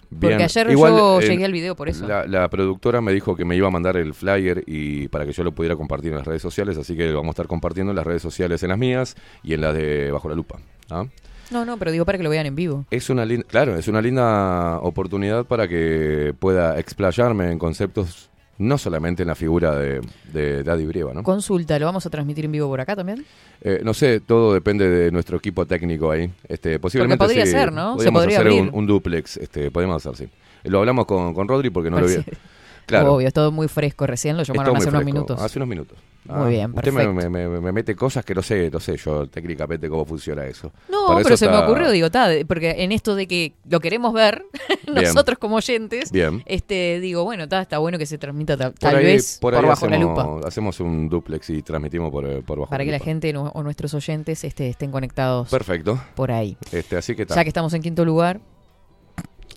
Porque ayer Igual, yo eh, llegué al video por eso. La, la productora me dijo que me iba a mandar el flyer y para que yo lo pudiera compartir en las redes sociales, así que lo vamos a estar compartiendo en las redes sociales, en las mías y en las de Bajo la Lupa. ¿ah? No, no, pero digo para que lo vean en vivo. Es una linda, claro, es una linda oportunidad para que pueda explayarme en conceptos, no solamente en la figura de, de Daddy Brieva, ¿no? Consulta, ¿lo vamos a transmitir en vivo por acá también? Eh, no sé, todo depende de nuestro equipo técnico ahí. Este, posiblemente podría sí, ser, ¿no? Se podría hacer un, un duplex, este, podemos hacer, sí. Lo hablamos con, con Rodri porque no lo Parece- había. Claro. Obvio, es todo muy fresco. Recién lo llamaron hace unos minutos. Hace unos minutos. Muy bien, Usted me, perfecto. me- me- me mete cosas que no sé, no sé yo técnicamente cómo funciona eso. No, Para pero eso se me ocurrió, digo, ta, de- porque en esto de que lo queremos ver, nosotros como oyentes, Bien. este, digo, bueno, ta, está bueno que se transmita ta- tal ahí, vez por por, la hacemos, lupa. hacemos un duplex y transmitimos por, eh, por bajo Para la que la gente no- o nuestros oyentes este, estén conectados Perfecto. por ahí. Este, así que. Ya que estamos en quinto lugar,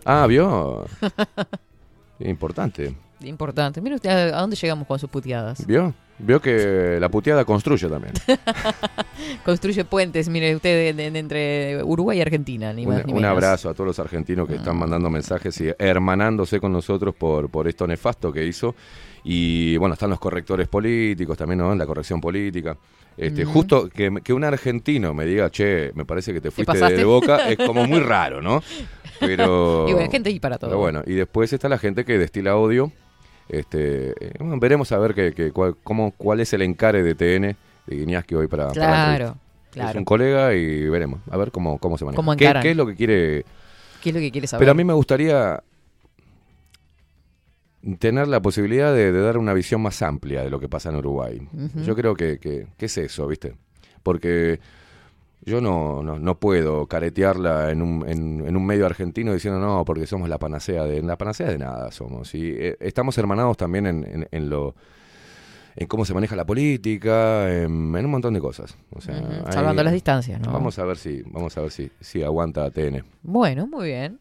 Ah, vio. Importante. Importante. Mire usted a, a dónde llegamos con sus puteadas. ¿Vio? Vio que la puteada construye también. Construye puentes, mire usted, de- de- entre Uruguay y Argentina, ni Un, más ni un menos. abrazo a todos los argentinos que están mandando mensajes y hermanándose con nosotros por, por esto nefasto que hizo. Y bueno, están los correctores políticos también, ¿no? La corrección política. Este, Ujú. Justo que, que un argentino me diga, che, me parece que te fuiste de, boca, es como muy raro, ¿no? Pero. Y bueno, hay gente ahí para todo. Pero bueno, y después está la gente que destila odio. Este, eh, bueno, veremos a ver que, que cuál, cómo, cuál es el encare de TN de Guiñaski hoy para, Claro. Es un colega y veremos, a ver cómo, cómo se maneja. Cómo ¿Qué, qué es lo que quiere? ¿Qué es lo que quiere saber? Pero a mí me gustaría tener la posibilidad de, de dar una visión más amplia de lo que pasa en Uruguay. Yo creo que, que, que es eso, ¿viste? Porque yo no, no, no puedo caretearla en un, en, un medio argentino diciendo no, porque somos la panacea de... La panacea de nada somos. Y eh, estamos hermanados también en, en lo en cómo se maneja la política, en, en un montón de cosas. O sea, salvando las distancias, ¿no? Vamos a ver si, vamos a ver si, si aguanta TN. Bueno, muy bien.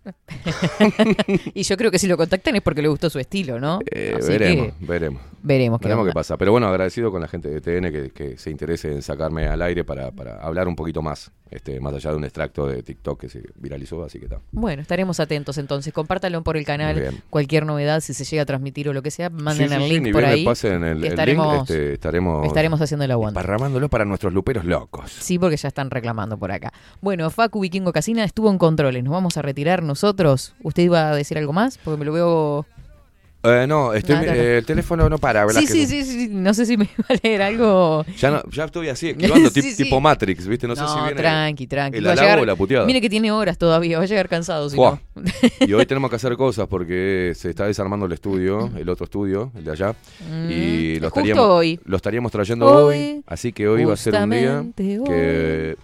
y yo creo que si lo contactan es porque le gustó su estilo, ¿no? Eh, veremos, que veremos. veremos qué Veremos qué pasa. Pero bueno, agradecido con la gente de TN que, que se interese en sacarme al aire para, para hablar un poquito más, este, más allá de un extracto de TikTok que se viralizó, así que está. Bueno, estaremos atentos entonces. Compártalo por el canal. Cualquier novedad, si se llega a transmitir o lo que sea, manden Sí, sí, el sí, link ni por ahí. pasen el estaremos, link, este, estaremos, estaremos haciendo el aguante. parramándolo para nuestros luperos locos. Sí, porque ya están reclamando por acá. Bueno, Facu Vikingo Casina estuvo en controles. Nos vamos a retirar nosotros. ¿Usted iba a decir algo más? Porque me lo veo. Eh, no, estoy, No, no, no. eh, el teléfono no para, ¿verdad? Sí, sí, no? sí, sí. No sé si me va a leer algo. Ya, no, ya estoy así, esquivando, Sí, tip- sí. tipo Matrix, ¿viste? No, sé si viene tranqui, tranqui. el Va a llegar- o la puteada. Mire que tiene horas todavía. Va a llegar cansado si no. Y hoy tenemos que hacer cosas porque se está desarmando el estudio, el otro estudio, el de allá. Mm, y lo justo estaríamos, hoy. lo estaríamos trayendo Hoy, hoy. Así que hoy va a ser un día que...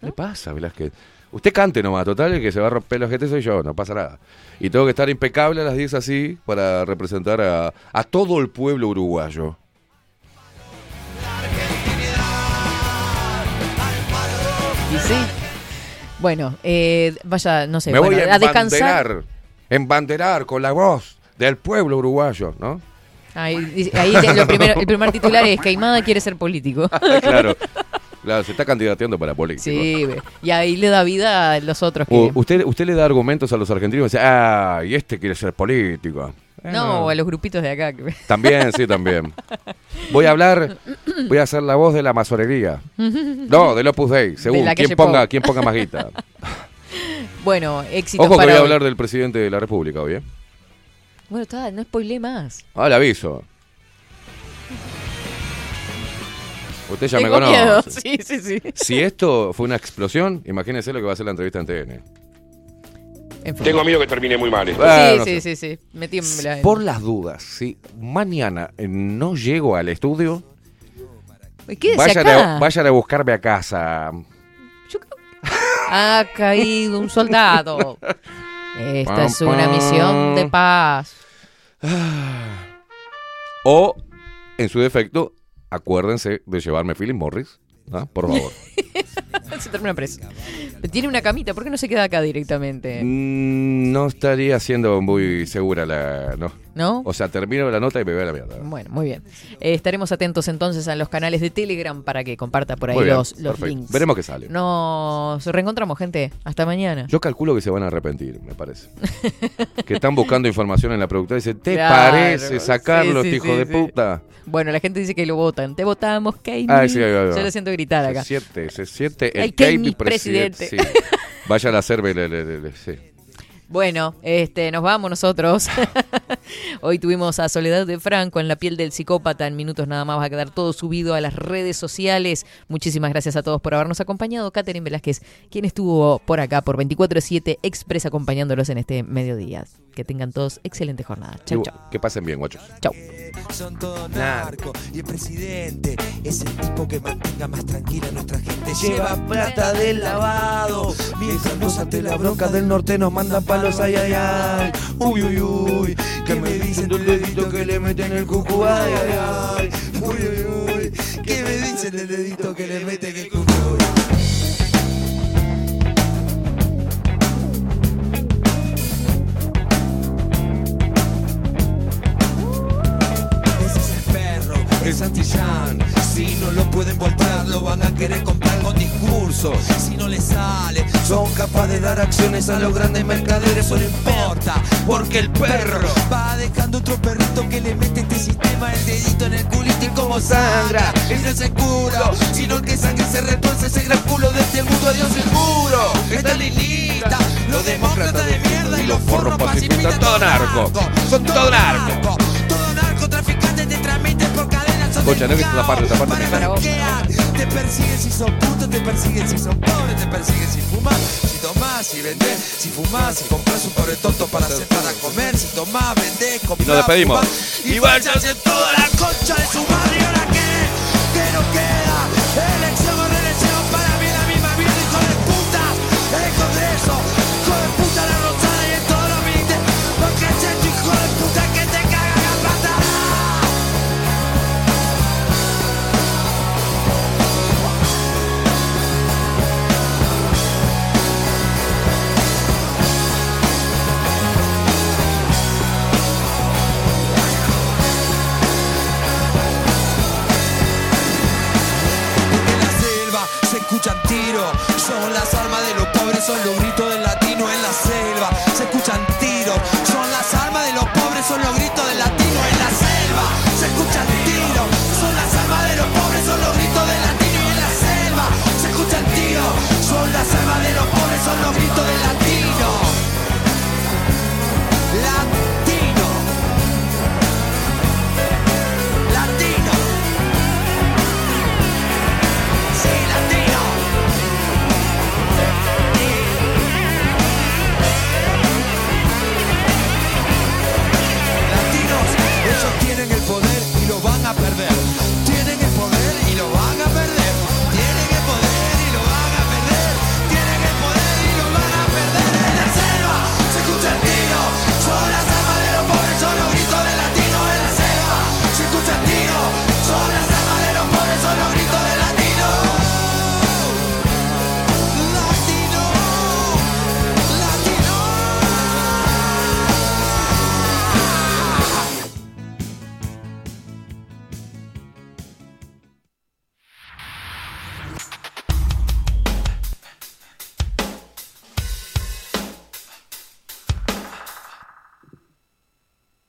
¿Qué le pasa, Velázquez? Usted cante nomás, total, el que se va a romper los GT soy yo, no pasa nada. Y tengo que estar impecable a las 10 así para representar a, a todo el pueblo uruguayo. Y sí. Bueno, eh, vaya, no sé, Me bueno, voy a descansar. embanderar, con la voz del pueblo uruguayo, ¿no? Ahí, ahí te- lo primero- el primer titular es Queimada quiere ser político. claro, claro, se está candidateando para político. Sí, y ahí le da vida a los otros que... Usted, usted le da argumentos a los argentinos y dice, ah, y este quiere ser político. Eh, no, o a los grupitos de acá. También, sí, también. Voy a hablar, voy a hacer la voz de la masonería. No, del Opus Dei, según. ¿Quién calle ponga, Pou. ¿Quién ponga más guita? Bueno, éxitos Ojo que voy a hoy. hablar del presidente de la República hoy, ¿eh? Bueno, está, no spoilé más. Ah, le aviso. Usted ya me conoce. miedo. Sí, sí, sí. Si esto fue una explosión, imagínese lo que va a ser la entrevista en TN. En. Tengo miedo que termine muy mal. esto. Bueno, sí, no sí, sé. sí, sí. Me tiembla. Por las dudas, si mañana eh, no llego al estudio, vayan a, vayan a buscarme a casa. Ha caído un soldado. Esta Pam, es una pam. misión de paz. O, en su defecto, acuérdense de llevarme Philip Morris. ¿ah? Por favor. Se termina preso. Tiene una camita, ¿por qué no se queda acá directamente? Mm, no estaría siendo muy segura la. No. ¿No? O sea, termino la nota y me voy a la mierda. Bueno, muy bien. Eh, estaremos atentos entonces a los canales de Telegram para que comparta por ahí bien, los, los links. Veremos qué sale. Nos reencontramos, gente. Hasta mañana. Yo calculo que se van a arrepentir, me parece. que están buscando información en la productora y dicen, ¿te Claro, parece sacarlo, sí, sí, este hijo sí, de puta? Bueno, la gente dice que lo votan. Te votamos, Kate. Ah. Yo lo siento gritar acá. Se siente, se siente El presidente. presidente. Vayan a hacerme, le- le- le- le- sí. Bueno, este, nos vamos nosotros. Hoy tuvimos a Soledad de Franco en la piel del psicópata. En minutos nada más va a quedar todo subido a las redes sociales. Muchísimas gracias a todos por habernos acompañado. Catherine Velázquez, quien estuvo por acá por 24-7 Express acompañándolos en este mediodía. Que tengan todos excelente jornada. Chau, chau. Que pasen bien, guachos. Chau. Son todos narcos y el presidente es el tipo que mantenga más tranquila a nuestra gente. Lleva plata del lavado, nos ante la bronca del norte nos manda palos, ay, ay, ay. Uy, uy, uy, que me dicen del dedito que le meten el cucu, ay, ay, ay. Uy, uy, uy, que me dicen del dedito que le meten el cucu. Capaces de dar acciones a los grandes mercaderes. Eso no importa, porque el perro va dejando otro perrito que le mete este sistema el dedito en el culito y como sangra. Y no es el culo, sino que sangre se retuerce ese gran culo de este mundo. Adiós seguro, está lista. Los demócratas de mierda y los forros pacifistas. Todo narco. Son todo narco. Todo narcotraficante te tramite por cadenas. son Escucha, no que esta parte, esta parte Te persiguen si son putos, te persiguen si son pobres, te persiguen si fumas, si tomás, si vendés, si fumás, si compras un pobre tonto para hacer para comer, si tomás, vendés, comprás, nos despedimos. fumás, y toda la concha de su madre, ¿y ahora qué? ¿Qué nos queda? Las armas de los pobres son los